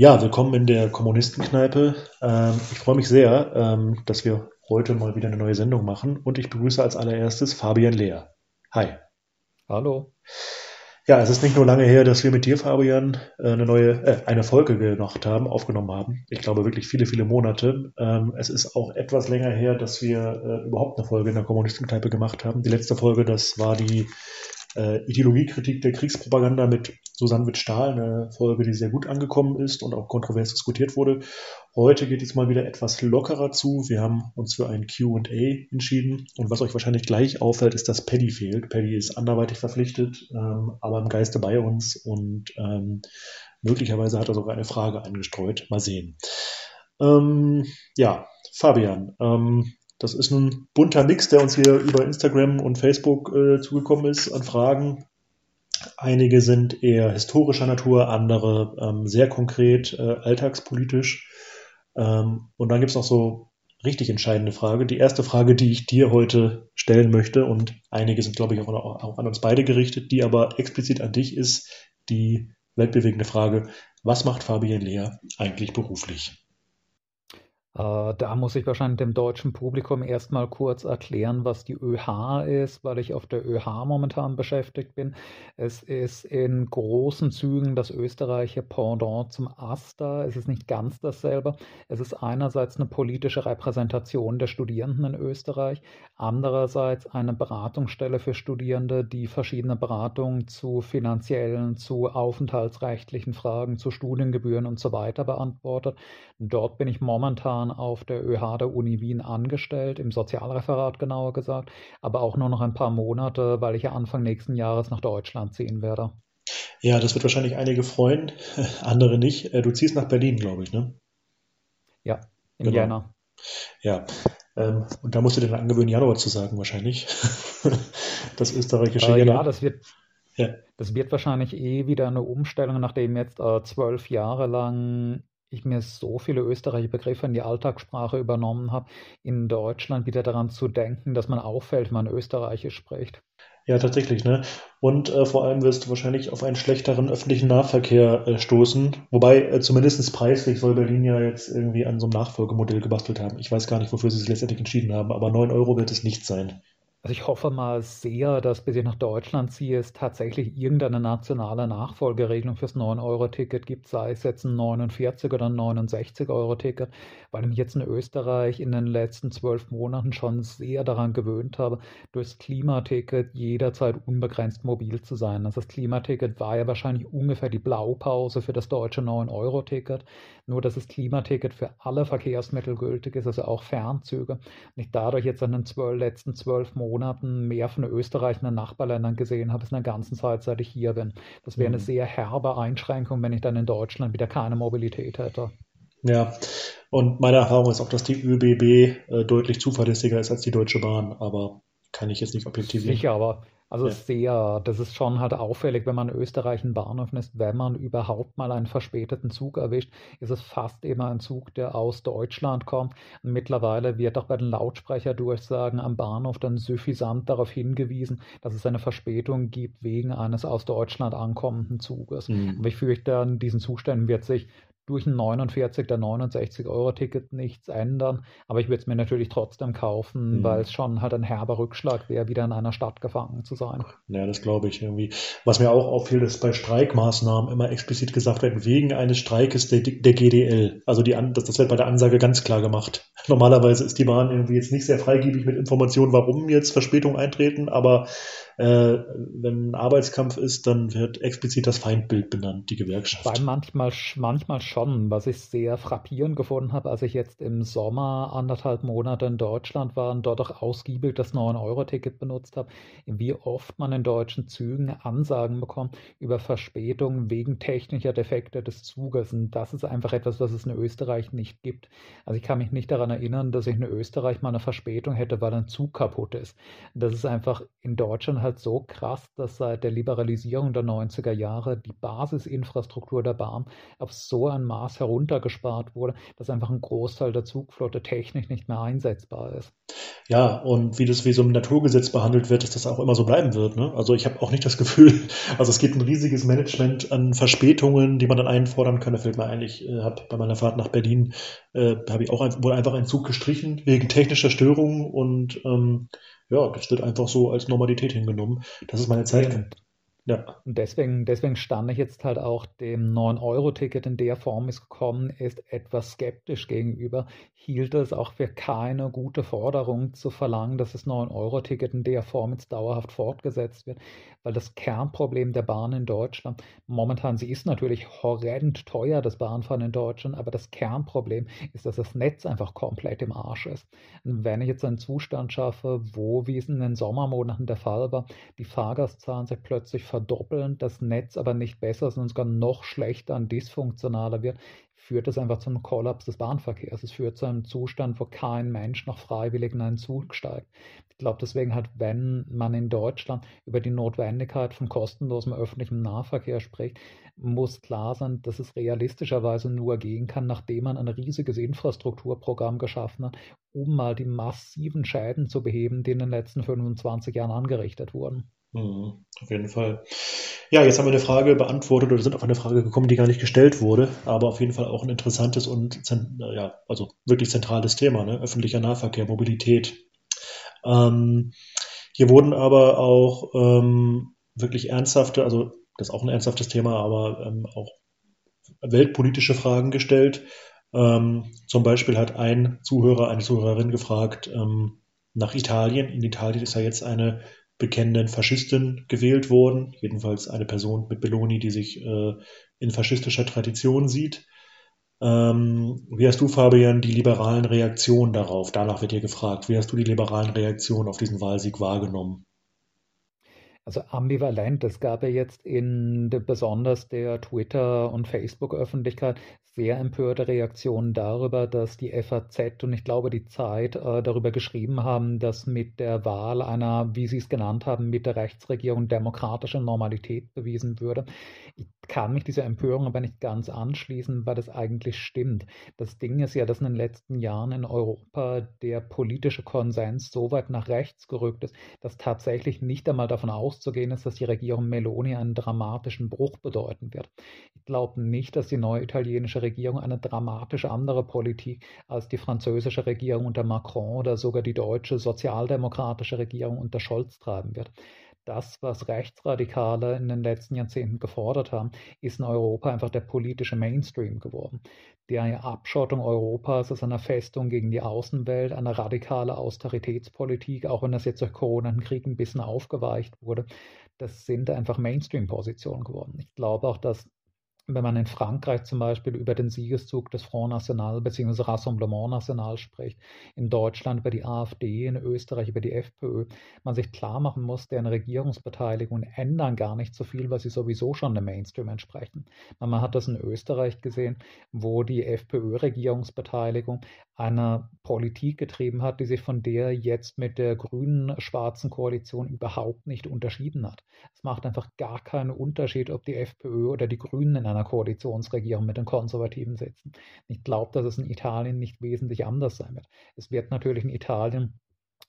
Ja, willkommen in der Kommunistenkneipe. Ähm, ich freue mich sehr, ähm, dass wir heute mal wieder eine neue Sendung machen und ich begrüße als allererstes Fabian Lehr. Hi. Hallo. Ja, es ist nicht nur lange her, dass wir mit dir, Fabian, äh, eine neue, äh, eine Folge gemacht haben, aufgenommen haben. Ich glaube wirklich viele, viele Monate. Ähm, es ist auch etwas länger her, dass wir äh, überhaupt eine Folge in der Kommunistenkneipe gemacht haben. Die letzte Folge, das war die äh, Ideologiekritik der Kriegspropaganda mit Susanne Witt-Stahl, eine Folge, die sehr gut angekommen ist und auch kontrovers diskutiert wurde. Heute geht es mal wieder etwas lockerer zu. Wir haben uns für ein Q&A entschieden und was euch wahrscheinlich gleich auffällt, ist, dass Paddy fehlt. Paddy ist anderweitig verpflichtet, ähm, aber im Geiste bei uns und ähm, möglicherweise hat er sogar eine Frage eingestreut. Mal sehen. Ähm, ja, Fabian, ähm, das ist ein bunter Mix, der uns hier über Instagram und Facebook äh, zugekommen ist an Fragen. Einige sind eher historischer Natur, andere ähm, sehr konkret äh, alltagspolitisch. Ähm, und dann gibt es noch so richtig entscheidende Frage. Die erste Frage, die ich dir heute stellen möchte, und einige sind, glaube ich, auch, auch an uns beide gerichtet, die aber explizit an dich ist, die weltbewegende Frage, was macht Fabian Lehr eigentlich beruflich? Äh, da muss ich wahrscheinlich dem deutschen Publikum erstmal kurz erklären, was die ÖH ist, weil ich auf der ÖH momentan beschäftigt bin. Es ist in großen Zügen das österreichische Pendant zum AStA. Es ist nicht ganz dasselbe. Es ist einerseits eine politische Repräsentation der Studierenden in Österreich, andererseits eine Beratungsstelle für Studierende, die verschiedene Beratungen zu finanziellen, zu aufenthaltsrechtlichen Fragen, zu Studiengebühren und so weiter beantwortet. Dort bin ich momentan momentan auf der ÖH der Uni Wien angestellt, im Sozialreferat genauer gesagt, aber auch nur noch ein paar Monate, weil ich ja Anfang nächsten Jahres nach Deutschland ziehen werde. Ja, das wird wahrscheinlich einige freuen, andere nicht. Äh, du ziehst nach Berlin, glaube ich, ne? Ja, im genau. Jänner. Ja, ähm, und da musst du dir dann angewöhnen, Januar zu sagen, wahrscheinlich. das österreichische äh, Januar. Ja, das wird, ja. das wird wahrscheinlich eh wieder eine Umstellung, nachdem jetzt äh, zwölf Jahre lang ich mir so viele österreichische Begriffe in die Alltagssprache übernommen habe, in Deutschland wieder daran zu denken, dass man auffällt, wenn man Österreichisch spricht. Ja, tatsächlich, ne? Und äh, vor allem wirst du wahrscheinlich auf einen schlechteren öffentlichen Nahverkehr äh, stoßen. Wobei, äh, zumindest preislich soll Berlin ja jetzt irgendwie an so einem Nachfolgemodell gebastelt haben. Ich weiß gar nicht, wofür sie sich letztendlich entschieden haben, aber 9 Euro wird es nicht sein. Also ich hoffe mal sehr, dass bis ich nach Deutschland ziehe, es tatsächlich irgendeine nationale Nachfolgeregelung fürs 9-Euro-Ticket gibt, sei es jetzt ein 49 oder ein 69-Euro-Ticket, weil ich mich jetzt in Österreich in den letzten zwölf Monaten schon sehr daran gewöhnt habe, durchs Klimaticket jederzeit unbegrenzt mobil zu sein. Also das Klimaticket war ja wahrscheinlich ungefähr die Blaupause für das deutsche 9-Euro-Ticket, nur dass das Klimaticket für alle Verkehrsmittel gültig ist, also auch Fernzüge. Und ich dadurch jetzt in den zwölf, letzten zwölf Monaten Monaten mehr von Österreich und den Nachbarländern gesehen habe, als in der ganzen Zeit, seit ich hier bin. Das wäre eine mhm. sehr herbe Einschränkung, wenn ich dann in Deutschland wieder keine Mobilität hätte. Ja, und meine Erfahrung ist auch, dass die ÖBB äh, deutlich zuverlässiger ist als die Deutsche Bahn, aber kann ich jetzt nicht objektivieren. Sicher, aber also ja. sehr, das ist schon halt auffällig, wenn man in Österreich in Bahnhöfen ist, wenn man überhaupt mal einen verspäteten Zug erwischt, ist es fast immer ein Zug, der aus Deutschland kommt. Und mittlerweile wird auch bei den Lautsprecherdurchsagen am Bahnhof dann suffisant darauf hingewiesen, dass es eine Verspätung gibt wegen eines aus Deutschland ankommenden Zuges. Mhm. Aber ich fürchte, an diesen Zuständen wird sich durch ein 49 der 69 Euro Ticket nichts ändern. Aber ich würde es mir natürlich trotzdem kaufen, mhm. weil es schon halt ein herber Rückschlag wäre, wieder in einer Stadt gefangen zu sein. Ja, das glaube ich irgendwie. Was mir auch auffiel, ist bei Streikmaßnahmen immer explizit gesagt wird, wegen eines Streikes der, der GDL. Also die, das, das wird bei der Ansage ganz klar gemacht. Normalerweise ist die Bahn irgendwie jetzt nicht sehr freigebig mit Informationen, warum jetzt Verspätungen eintreten, aber äh, wenn ein Arbeitskampf ist, dann wird explizit das Feindbild benannt, die Gewerkschaft. Weil manchmal, manchmal schon, was ich sehr frappierend gefunden habe, als ich jetzt im Sommer anderthalb Monate in Deutschland war und dort auch ausgiebig das 9-Euro-Ticket benutzt habe, wie oft man in deutschen Zügen Ansagen bekommt über Verspätungen wegen technischer Defekte des Zuges. Und das ist einfach etwas, was es in Österreich nicht gibt. Also ich kann mich nicht daran erinnern, dass ich in Österreich mal eine Verspätung hätte, weil ein Zug kaputt ist. Das ist einfach in Deutschland halt so krass, dass seit der Liberalisierung der 90er Jahre die Basisinfrastruktur der Bahn auf so ein Maß heruntergespart wurde, dass einfach ein Großteil der Zugflotte technisch nicht mehr einsetzbar ist. Ja, und wie das wie so ein Naturgesetz behandelt wird, dass das auch immer so bleiben wird. Ne? Also ich habe auch nicht das Gefühl, also es gibt ein riesiges Management an Verspätungen, die man dann einfordern kann. Da fällt mir ein, ich äh, habe bei meiner Fahrt nach Berlin, äh, habe ich auch ein, wurde einfach ein Zug gestrichen wegen technischer Störungen und ähm, ja, das wird einfach so als Normalität hingenommen. Das ist meine Zeit. Ja. Ja. Und deswegen, deswegen stand ich jetzt halt auch dem 9-Euro-Ticket in der Form, wie es gekommen ist, etwas skeptisch gegenüber. Hielt es auch für keine gute Forderung zu verlangen, dass das 9-Euro-Ticket in der Form jetzt dauerhaft fortgesetzt wird, weil das Kernproblem der Bahn in Deutschland, momentan, sie ist natürlich horrend teuer, das Bahnfahren in Deutschland, aber das Kernproblem ist, dass das Netz einfach komplett im Arsch ist. Und wenn ich jetzt einen Zustand schaffe, wo, wie es in den Sommermonaten der Fall war, die Fahrgastzahlen sich plötzlich verdoppeln, das Netz aber nicht besser, sondern sogar noch schlechter und dysfunktionaler wird, führt das einfach zum Kollaps des Bahnverkehrs. Es führt zu einem Zustand, wo kein Mensch noch freiwillig in einen Zug steigt. Ich glaube deswegen halt, wenn man in Deutschland über die Notwendigkeit von kostenlosem öffentlichem Nahverkehr spricht, muss klar sein, dass es realistischerweise nur gehen kann, nachdem man ein riesiges Infrastrukturprogramm geschaffen hat, um mal die massiven Schäden zu beheben, die in den letzten 25 Jahren angerichtet wurden. Mhm, auf jeden Fall. Ja, jetzt haben wir eine Frage beantwortet oder sind auf eine Frage gekommen, die gar nicht gestellt wurde, aber auf jeden Fall auch ein interessantes und ja, also wirklich zentrales Thema, ne? öffentlicher Nahverkehr, Mobilität. Ähm, hier wurden aber auch ähm, wirklich ernsthafte, also das ist auch ein ernsthaftes Thema, aber ähm, auch weltpolitische Fragen gestellt. Ähm, zum Beispiel hat ein Zuhörer, eine Zuhörerin gefragt ähm, nach Italien. In Italien ist ja jetzt eine bekennenden Faschistin gewählt worden, jedenfalls eine Person mit Belloni, die sich äh, in faschistischer Tradition sieht. Ähm, wie hast du, Fabian, die liberalen Reaktionen darauf? Danach wird dir gefragt. Wie hast du die liberalen Reaktionen auf diesen Wahlsieg wahrgenommen? Also ambivalent. Es gab ja jetzt in de, besonders der Twitter- und Facebook-Öffentlichkeit sehr empörte Reaktionen darüber, dass die FAZ und ich glaube die Zeit äh, darüber geschrieben haben, dass mit der Wahl einer, wie sie es genannt haben, mit der Rechtsregierung demokratische Normalität bewiesen würde. Ich kann mich dieser Empörung aber nicht ganz anschließen, weil das eigentlich stimmt. Das Ding ist ja, dass in den letzten Jahren in Europa der politische Konsens so weit nach rechts gerückt ist, dass tatsächlich nicht einmal davon auszugehen ist, dass die Regierung Meloni einen dramatischen Bruch bedeuten wird. Ich glaube nicht, dass die neue italienische Regierung eine dramatisch andere Politik als die französische Regierung unter Macron oder sogar die deutsche sozialdemokratische Regierung unter Scholz treiben wird das, was Rechtsradikale in den letzten Jahrzehnten gefordert haben, ist in Europa einfach der politische Mainstream geworden. Die Abschottung Europas ist eine Festung gegen die Außenwelt, eine radikale Austeritätspolitik, auch wenn das jetzt durch Corona und Krieg ein bisschen aufgeweicht wurde, das sind einfach Mainstream-Positionen geworden. Ich glaube auch, dass wenn man in Frankreich zum Beispiel über den Siegeszug des Front National bzw. Rassemblement National spricht, in Deutschland über die AfD, in Österreich über die FPÖ, man sich klar machen muss, deren Regierungsbeteiligungen ändern gar nicht so viel, weil sie sowieso schon dem Mainstream entsprechen. Man hat das in Österreich gesehen, wo die FPÖ-Regierungsbeteiligung eine Politik getrieben hat, die sich von der jetzt mit der grünen schwarzen Koalition überhaupt nicht unterschieden hat. Es macht einfach gar keinen Unterschied, ob die FPÖ oder die Grünen in einer Koalitionsregierung mit den Konservativen sitzen. Ich glaube, dass es in Italien nicht wesentlich anders sein wird. Es wird natürlich in Italien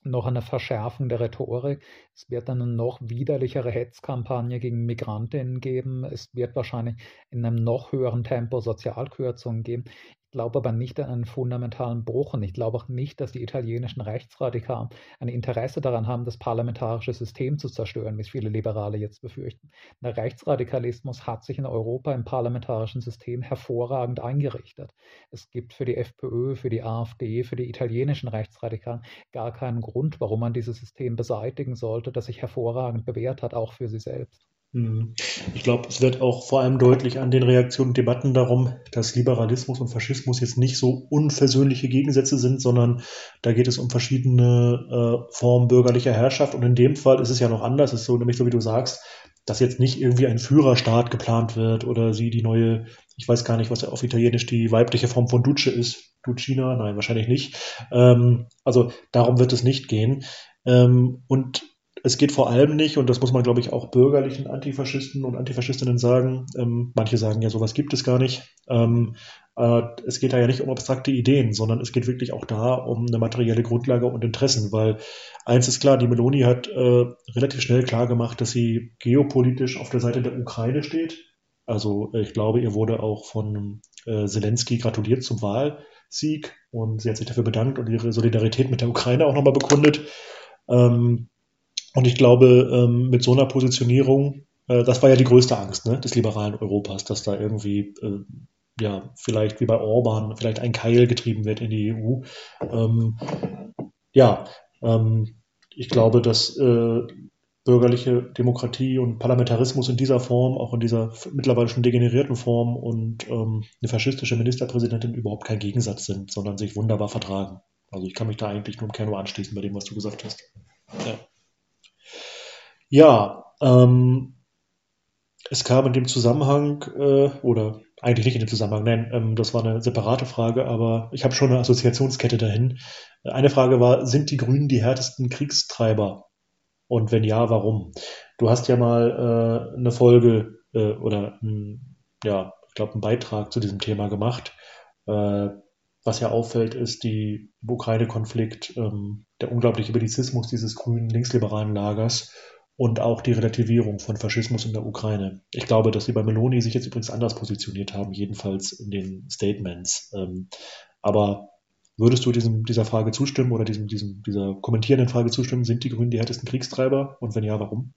noch eine Verschärfung der Rhetorik. Es wird eine noch widerlichere Hetzkampagne gegen Migrantinnen geben. Es wird wahrscheinlich in einem noch höheren Tempo Sozialkürzungen geben. Glaube aber nicht an einen fundamentalen Bruch und ich glaube auch nicht, dass die italienischen Rechtsradikalen ein Interesse daran haben, das parlamentarische System zu zerstören, wie es viele Liberale jetzt befürchten. Der Rechtsradikalismus hat sich in Europa im parlamentarischen System hervorragend eingerichtet. Es gibt für die FPÖ, für die AfD, für die italienischen Rechtsradikalen gar keinen Grund, warum man dieses System beseitigen sollte, das sich hervorragend bewährt hat, auch für sie selbst. Hm. Ich glaube, es wird auch vor allem deutlich an den Reaktionen und Debatten darum, dass Liberalismus und Faschismus jetzt nicht so unversöhnliche Gegensätze sind, sondern da geht es um verschiedene äh, Formen bürgerlicher Herrschaft. Und in dem Fall ist es ja noch anders. Es ist so, nämlich so wie du sagst, dass jetzt nicht irgendwie ein Führerstaat geplant wird oder sie die neue, ich weiß gar nicht, was auf Italienisch die weibliche Form von Duce ist. Ducina? Nein, wahrscheinlich nicht. Ähm, also darum wird es nicht gehen. Ähm, und es geht vor allem nicht, und das muss man, glaube ich, auch bürgerlichen Antifaschisten und Antifaschistinnen sagen, ähm, manche sagen ja, sowas gibt es gar nicht. Ähm, äh, es geht da ja nicht um abstrakte Ideen, sondern es geht wirklich auch da um eine materielle Grundlage und Interessen, weil eins ist klar, die Meloni hat äh, relativ schnell klar gemacht, dass sie geopolitisch auf der Seite der Ukraine steht. Also ich glaube, ihr wurde auch von äh, Zelensky gratuliert zum Wahlsieg und sie hat sich dafür bedankt und ihre Solidarität mit der Ukraine auch nochmal bekundet. Ähm, und ich glaube, ähm, mit so einer Positionierung, äh, das war ja die größte Angst ne, des liberalen Europas, dass da irgendwie, äh, ja, vielleicht wie bei Orban, vielleicht ein Keil getrieben wird in die EU. Ähm, ja, ähm, ich glaube, dass äh, bürgerliche Demokratie und Parlamentarismus in dieser Form, auch in dieser mittlerweile schon degenerierten Form und ähm, eine faschistische Ministerpräsidentin überhaupt kein Gegensatz sind, sondern sich wunderbar vertragen. Also ich kann mich da eigentlich nur im Kern anschließen bei dem, was du gesagt hast. Ja. Ja, ähm, es kam in dem Zusammenhang, äh, oder eigentlich nicht in dem Zusammenhang, nein, ähm, das war eine separate Frage, aber ich habe schon eine Assoziationskette dahin. Eine Frage war, sind die Grünen die härtesten Kriegstreiber? Und wenn ja, warum? Du hast ja mal äh, eine Folge äh, oder ein, ja, ich glaube, einen Beitrag zu diesem Thema gemacht. Äh, was ja auffällt, ist die Ukraine-Konflikt, ähm, der unglaubliche Belizismus dieses grünen linksliberalen Lagers und auch die Relativierung von Faschismus in der Ukraine. Ich glaube, dass sie bei Meloni sich jetzt übrigens anders positioniert haben, jedenfalls in den Statements. Ähm, aber würdest du diesem, dieser Frage zustimmen oder diesem, diesem, dieser kommentierenden Frage zustimmen? Sind die Grünen die härtesten Kriegstreiber? Und wenn ja, warum?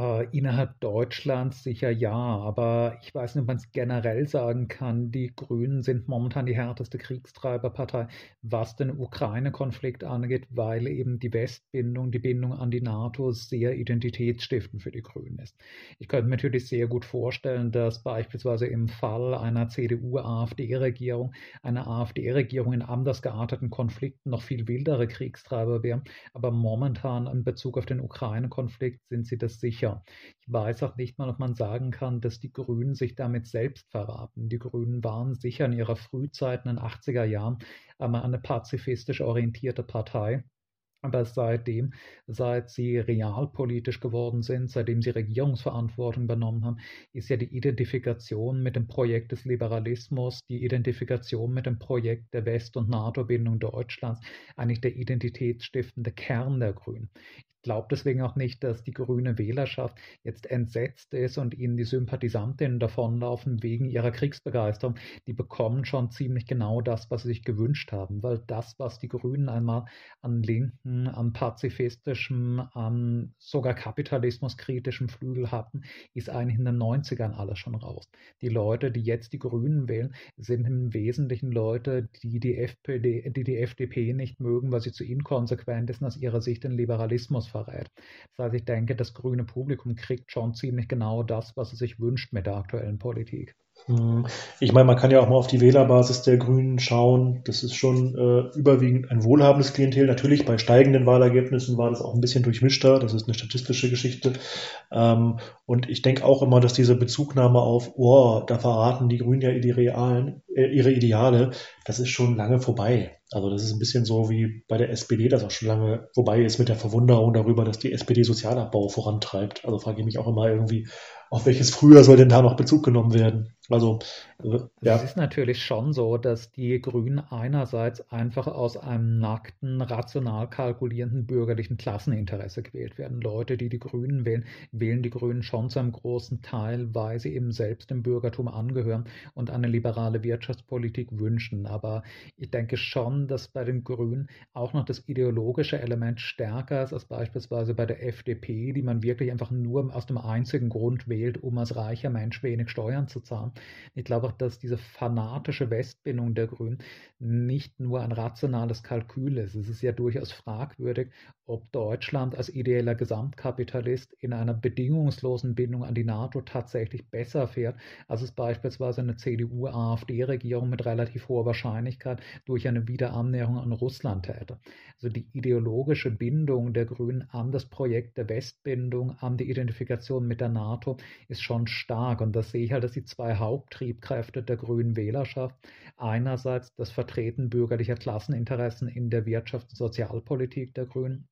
Äh, innerhalb Deutschlands sicher ja, aber ich weiß nicht, ob man es generell sagen kann. Die Grünen sind momentan die härteste Kriegstreiberpartei, was den Ukraine-Konflikt angeht, weil eben die Westbindung, die Bindung an die NATO sehr identitätsstiftend für die Grünen ist. Ich könnte mir natürlich sehr gut vorstellen, dass beispielsweise im Fall einer CDU-AfD-Regierung, eine AfD-Regierung in anders gearteten Konflikten noch viel wildere Kriegstreiber wäre. Aber momentan in Bezug auf den Ukraine-Konflikt sind sie das sicher sicher. Ich weiß auch nicht mal, ob man sagen kann, dass die Grünen sich damit selbst verraten. Die Grünen waren sicher in ihrer Frühzeit in den 80er Jahren einmal eine pazifistisch orientierte Partei. Aber seitdem, seit sie realpolitisch geworden sind, seitdem sie Regierungsverantwortung übernommen haben, ist ja die Identifikation mit dem Projekt des Liberalismus, die Identifikation mit dem Projekt der West- und NATO-Bindung Deutschlands eigentlich der identitätsstiftende Kern der Grünen glaube deswegen auch nicht, dass die grüne Wählerschaft jetzt entsetzt ist und ihnen die Sympathisantinnen davonlaufen wegen ihrer Kriegsbegeisterung. Die bekommen schon ziemlich genau das, was sie sich gewünscht haben, weil das, was die Grünen einmal an linken, an pazifistischem, an sogar kapitalismuskritischem Flügel hatten, ist eigentlich in den 90ern alles schon raus. Die Leute, die jetzt die Grünen wählen, sind im Wesentlichen Leute, die die, FPD, die, die FDP nicht mögen, weil sie zu inkonsequent ist und aus ihrer Sicht den Liberalismus verrät. Das heißt, ich denke, das grüne Publikum kriegt schon ziemlich genau das, was es sich wünscht mit der aktuellen Politik. Hm. Ich meine, man kann ja auch mal auf die Wählerbasis der Grünen schauen. Das ist schon äh, überwiegend ein wohlhabendes Klientel. Natürlich bei steigenden Wahlergebnissen war das auch ein bisschen durchmischter. Das ist eine statistische Geschichte. Ähm, und ich denke auch immer, dass diese Bezugnahme auf, oh, da verraten die Grünen ja ihre, Realen, äh, ihre Ideale, das ist schon lange vorbei. Also das ist ein bisschen so wie bei der SPD, das auch schon lange vorbei ist mit der Verwunderung darüber, dass die SPD Sozialabbau vorantreibt. Also frage ich mich auch immer irgendwie, auf welches Frühjahr soll denn da noch Bezug genommen werden? Also, äh, ja. Es ist natürlich schon so, dass die Grünen einerseits einfach aus einem nackten, rational kalkulierenden bürgerlichen Klasseninteresse gewählt werden. Leute, die die Grünen wählen, wählen die Grünen schon zu einem großen Teil, weil sie eben selbst dem Bürgertum angehören und eine liberale Wirtschaftspolitik wünschen. Aber ich denke schon, dass bei den Grünen auch noch das ideologische Element stärker ist als beispielsweise bei der FDP, die man wirklich einfach nur aus dem einzigen Grund wählt, um als reicher Mensch wenig Steuern zu zahlen. Ich glaube auch, dass diese fanatische Westbindung der Grünen nicht nur ein rationales Kalkül ist. Es ist ja durchaus fragwürdig, ob Deutschland als ideeller Gesamtkapitalist in einer bedingungslosen Bindung an die NATO tatsächlich besser fährt, als es beispielsweise eine CDU-AfD-Regierung mit relativ hoher Wahrscheinlichkeit durch eine Wiederannäherung an Russland täte. Also die ideologische Bindung der Grünen an das Projekt der Westbindung, an die Identifikation mit der NATO ist schon stark. Und das sehe ich halt als die zwei Haupttriebkräfte der grünen Wählerschaft. Einerseits das Vertreten bürgerlicher Klasseninteressen in der Wirtschafts- und Sozialpolitik der Grünen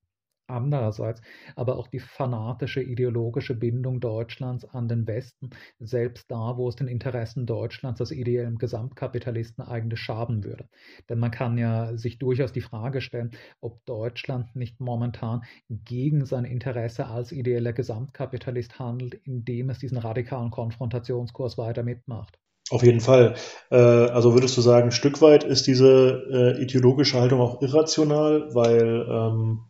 Andererseits aber auch die fanatische ideologische Bindung Deutschlands an den Westen, selbst da, wo es den Interessen Deutschlands als ideellem Gesamtkapitalisten eigentlich schaden würde. Denn man kann ja sich durchaus die Frage stellen, ob Deutschland nicht momentan gegen sein Interesse als ideeller Gesamtkapitalist handelt, indem es diesen radikalen Konfrontationskurs weiter mitmacht. Auf jeden Fall. Äh, also würdest du sagen, ein Stück weit ist diese äh, ideologische Haltung auch irrational, weil ähm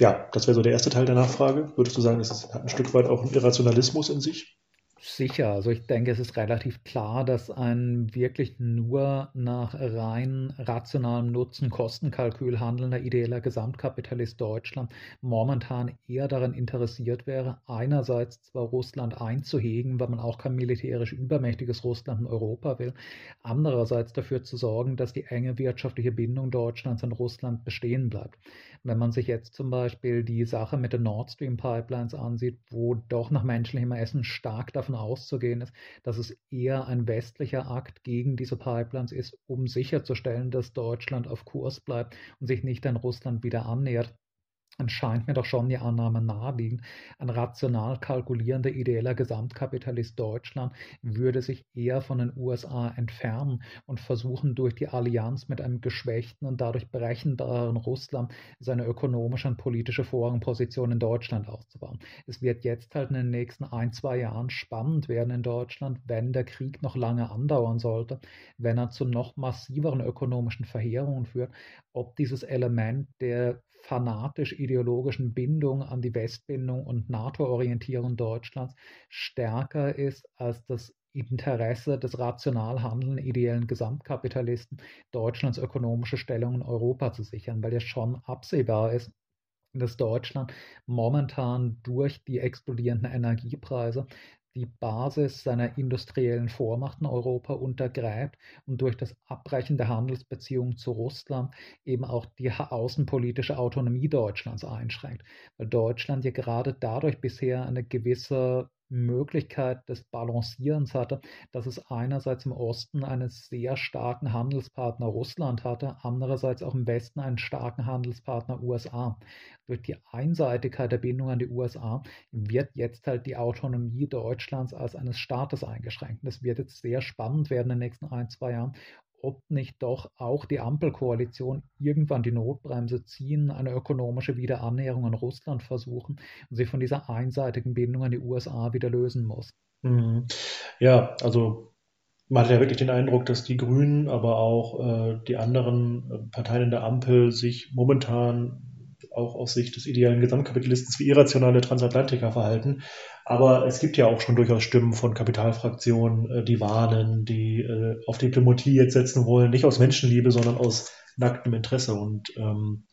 ja, das wäre so der erste Teil der Nachfrage. Würdest du sagen, es hat ein Stück weit auch einen Irrationalismus in sich? Sicher, also ich denke, es ist relativ klar, dass ein wirklich nur nach rein rationalem Nutzen-Kostenkalkül handelnder ideeller Gesamtkapitalist Deutschland momentan eher daran interessiert wäre, einerseits zwar Russland einzuhegen, weil man auch kein militärisch übermächtiges Russland in Europa will, andererseits dafür zu sorgen, dass die enge wirtschaftliche Bindung Deutschlands an Russland bestehen bleibt. Wenn man sich jetzt zum Beispiel die Sache mit den Nord Stream Pipelines ansieht, wo doch nach menschlichem Essen stark davon auszugehen ist, dass es eher ein westlicher Akt gegen diese Pipelines ist, um sicherzustellen, dass Deutschland auf Kurs bleibt und sich nicht an Russland wieder annähert, dann scheint mir doch schon die Annahme naheliegend, ein rational kalkulierender ideeller Gesamtkapitalist Deutschland würde sich eher von den USA entfernen und versuchen, durch die Allianz mit einem geschwächten und dadurch brechenbaren Russland seine ökonomische und politische Vorrangposition in Deutschland auszubauen. Es wird jetzt halt in den nächsten ein, zwei Jahren spannend werden in Deutschland, wenn der Krieg noch lange andauern sollte, wenn er zu noch massiveren ökonomischen Verheerungen führt, ob dieses Element der fanatisch-ideologischen Bindung an die Westbindung und NATO-Orientierung Deutschlands stärker ist als das Interesse des rational handelnden ideellen Gesamtkapitalisten, Deutschlands ökonomische Stellung in Europa zu sichern, weil ja schon absehbar ist, dass Deutschland momentan durch die explodierenden Energiepreise die Basis seiner industriellen Vormacht in Europa untergräbt und durch das Abbrechen der Handelsbeziehungen zu Russland eben auch die außenpolitische Autonomie Deutschlands einschränkt, weil Deutschland ja gerade dadurch bisher eine gewisse Möglichkeit des Balancierens hatte, dass es einerseits im Osten einen sehr starken Handelspartner Russland hatte, andererseits auch im Westen einen starken Handelspartner USA. Durch die Einseitigkeit der Bindung an die USA wird jetzt halt die Autonomie Deutschlands als eines Staates eingeschränkt. Es wird jetzt sehr spannend werden in den nächsten ein, zwei Jahren, ob nicht doch auch die Ampelkoalition irgendwann die Notbremse ziehen, eine ökonomische Wiederannäherung an Russland versuchen und sich von dieser einseitigen Bindung an die USA wieder lösen muss. Mhm. Ja, also man hat ja wirklich den Eindruck, dass die Grünen, aber auch äh, die anderen äh, Parteien in der Ampel sich momentan auch aus Sicht des idealen Gesamtkapitalisten wie irrationale Transatlantiker verhalten. Aber es gibt ja auch schon durchaus Stimmen von Kapitalfraktionen, äh, die warnen, die äh, auf Diplomatie jetzt setzen wollen, nicht aus Menschenliebe, sondern aus nacktem Interesse. Und ähm,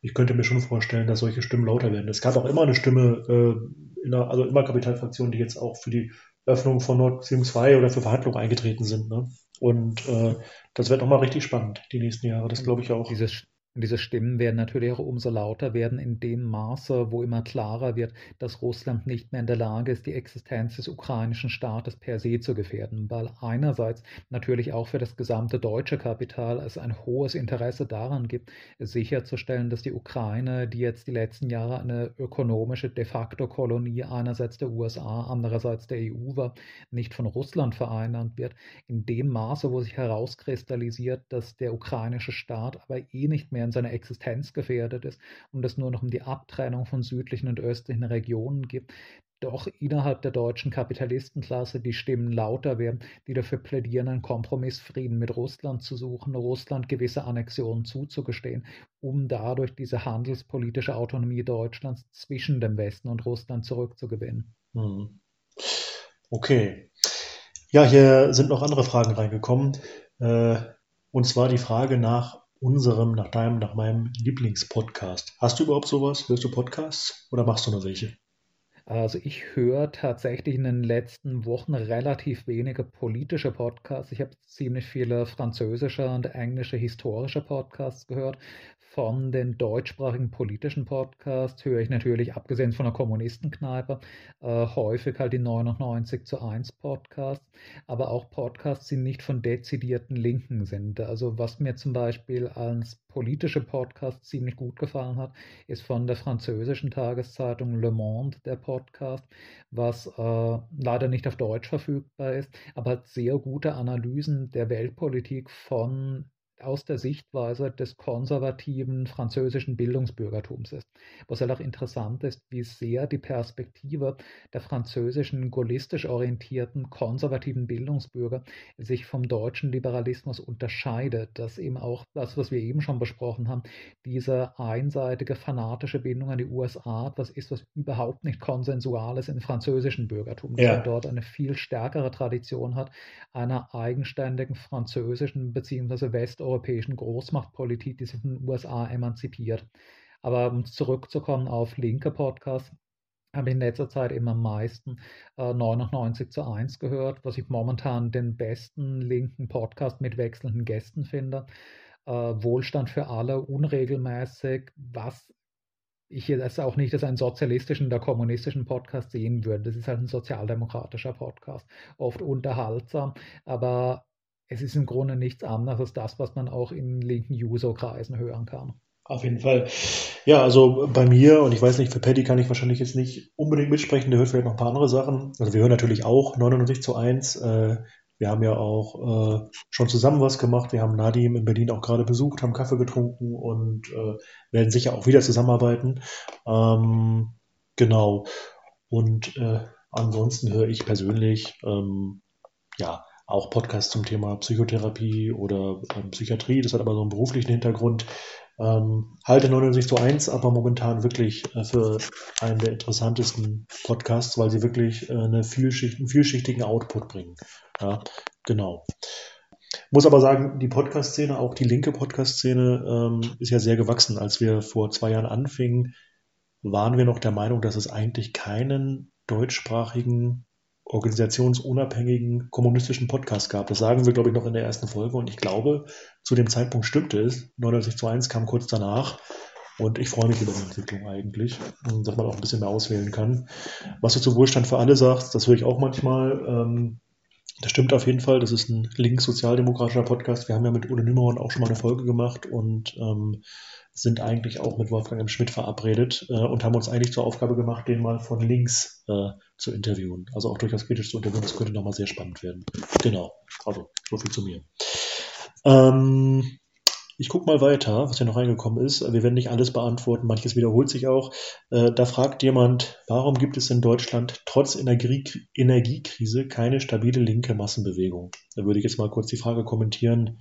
ich könnte mir schon vorstellen, dass solche Stimmen lauter werden. Es gab auch immer eine Stimme, äh, in der, also immer Kapitalfraktionen, die jetzt auch für die Öffnung von Nord Stream 2 oder für Verhandlungen eingetreten sind. Ne? Und äh, das wird nochmal richtig spannend die nächsten Jahre. Das glaube ich auch. Dieses, und diese Stimmen werden natürlich auch umso lauter werden in dem Maße, wo immer klarer wird, dass Russland nicht mehr in der Lage ist, die Existenz des ukrainischen Staates per se zu gefährden, weil einerseits natürlich auch für das gesamte deutsche Kapital es ein hohes Interesse daran gibt, sicherzustellen, dass die Ukraine, die jetzt die letzten Jahre eine ökonomische de facto Kolonie einerseits der USA, andererseits der EU war, nicht von Russland vereinnahmt wird, in dem Maße, wo sich herauskristallisiert, dass der ukrainische Staat aber eh nicht mehr mehr in seiner Existenz gefährdet ist und es nur noch um die Abtrennung von südlichen und östlichen Regionen geht, doch innerhalb der deutschen Kapitalistenklasse die Stimmen lauter werden, die dafür plädieren, einen Kompromissfrieden mit Russland zu suchen, Russland gewisse Annexionen zuzugestehen, um dadurch diese handelspolitische Autonomie Deutschlands zwischen dem Westen und Russland zurückzugewinnen. Hm. Okay. Ja, hier sind noch andere Fragen reingekommen. Äh, und zwar die Frage nach unserem, nach deinem, nach meinem Lieblingspodcast. Hast du überhaupt sowas? Hörst du Podcasts oder machst du nur welche? Also ich höre tatsächlich in den letzten Wochen relativ wenige politische Podcasts. Ich habe ziemlich viele französische und englische historische Podcasts gehört. Von den deutschsprachigen politischen Podcasts höre ich natürlich, abgesehen von der Kommunistenkneipe, äh, häufig halt die 99 zu 1 Podcasts, aber auch Podcasts, die nicht von dezidierten Linken sind. Also was mir zum Beispiel als politische Podcast ziemlich gut gefallen hat, ist von der französischen Tageszeitung Le Monde der Podcast, was äh, leider nicht auf Deutsch verfügbar ist, aber hat sehr gute Analysen der Weltpolitik von aus der Sichtweise des konservativen französischen Bildungsbürgertums ist. Was halt auch interessant ist, wie sehr die Perspektive der französischen gaullistisch orientierten konservativen Bildungsbürger sich vom deutschen Liberalismus unterscheidet, dass eben auch das, was wir eben schon besprochen haben, diese einseitige fanatische Bindung an die USA, was ist, was überhaupt nicht konsensual ist im französischen Bürgertum, dass ja. er dort eine viel stärkere Tradition hat, einer eigenständigen französischen bzw. west europäischen Großmachtpolitik, die sich in den USA emanzipiert. Aber um zurückzukommen auf linke Podcasts, habe ich in letzter Zeit immer am meisten äh, 99 zu 1 gehört, was ich momentan den besten linken Podcast mit wechselnden Gästen finde. Äh, Wohlstand für alle, unregelmäßig, was ich jetzt auch nicht als einen sozialistischen oder kommunistischen Podcast sehen würde. Das ist halt ein sozialdemokratischer Podcast, oft unterhaltsam, aber es ist im Grunde nichts anderes als das, was man auch in linken User-Kreisen hören kann. Auf jeden Fall. Ja, also bei mir, und ich weiß nicht, für Paddy kann ich wahrscheinlich jetzt nicht unbedingt mitsprechen, der hört vielleicht noch ein paar andere Sachen. Also wir hören natürlich auch 99 zu 1. Äh, wir haben ja auch äh, schon zusammen was gemacht. Wir haben Nadim in Berlin auch gerade besucht, haben Kaffee getrunken und äh, werden sicher auch wieder zusammenarbeiten. Ähm, genau. Und ansonsten höre ich persönlich, ähm, ja, auch Podcasts zum Thema Psychotherapie oder ähm, Psychiatrie. Das hat aber so einen beruflichen Hintergrund. Ähm, halte 99 zu 1 aber momentan wirklich äh, für einen der interessantesten Podcasts, weil sie wirklich äh, eine vielschicht, einen vielschichtigen Output bringen. Ja, genau. Muss aber sagen, die Podcast-Szene, auch die linke Podcast-Szene, ähm, ist ja sehr gewachsen. Als wir vor zwei Jahren anfingen, waren wir noch der Meinung, dass es eigentlich keinen deutschsprachigen organisationsunabhängigen kommunistischen Podcast gab. Das sagen wir, glaube ich, noch in der ersten Folge. Und ich glaube, zu dem Zeitpunkt stimmte es. 99 zu 1 kam kurz danach. Und ich freue mich über die Entwicklung eigentlich, dass man auch ein bisschen mehr auswählen kann. Was du zu Wohlstand für alle sagst, das höre ich auch manchmal. Ähm, das stimmt auf jeden Fall. Das ist ein links-sozialdemokratischer Podcast. Wir haben ja mit Ulle Nimmerhorn auch schon mal eine Folge gemacht und ähm, sind eigentlich auch mit Wolfgang M. Schmidt verabredet äh, und haben uns eigentlich zur Aufgabe gemacht, den mal von links äh, zu interviewen. Also auch durchaus kritisch zu interviewen. Das könnte nochmal sehr spannend werden. Genau. Also, so viel zu mir. Ähm, ich gucke mal weiter, was hier noch reingekommen ist. Wir werden nicht alles beantworten, manches wiederholt sich auch. Äh, da fragt jemand, warum gibt es in Deutschland trotz Energie Energiekrise keine stabile linke Massenbewegung? Da würde ich jetzt mal kurz die Frage kommentieren.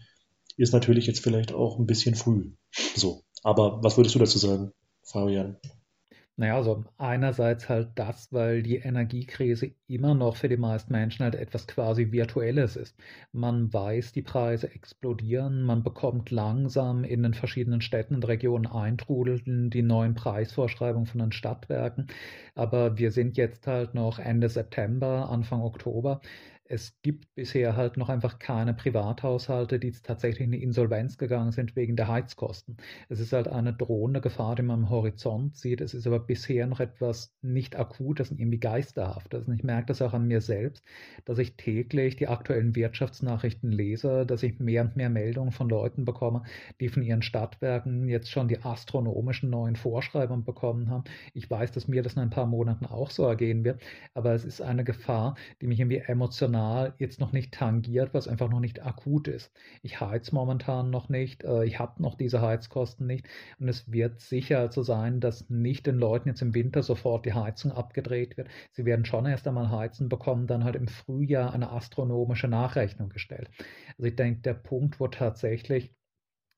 Ist natürlich jetzt vielleicht auch ein bisschen früh. So. Aber was würdest du dazu sagen, Fabian? Naja, also einerseits halt das, weil die Energiekrise immer noch für die meisten Menschen halt etwas quasi Virtuelles ist. Man weiß, die Preise explodieren, man bekommt langsam in den verschiedenen Städten und Regionen eintrudeln die neuen Preisvorschreibungen von den Stadtwerken. Aber wir sind jetzt halt noch Ende September, Anfang Oktober es gibt bisher halt noch einfach keine Privathaushalte, die tatsächlich in die Insolvenz gegangen sind wegen der Heizkosten. Es ist halt eine drohende Gefahr, die man am Horizont sieht. Es ist aber bisher noch etwas nicht akutes und irgendwie geisterhaftes. Und ich merke das auch an mir selbst, dass ich täglich die aktuellen Wirtschaftsnachrichten lese, dass ich mehr und mehr Meldungen von Leuten bekomme, die von ihren Stadtwerken jetzt schon die astronomischen neuen Vorschreibungen bekommen haben. Ich weiß, dass mir das in ein paar Monaten auch so ergehen wird, aber es ist eine Gefahr, die mich irgendwie emotional emotional jetzt noch nicht tangiert, was einfach noch nicht akut ist. Ich heiz momentan noch nicht, äh, ich habe noch diese Heizkosten nicht und es wird sicher so sein, dass nicht den Leuten jetzt im Winter sofort die Heizung abgedreht wird. Sie werden schon erst einmal heizen, bekommen dann halt im Frühjahr eine astronomische Nachrechnung gestellt. Also ich denke, der Punkt, wo tatsächlich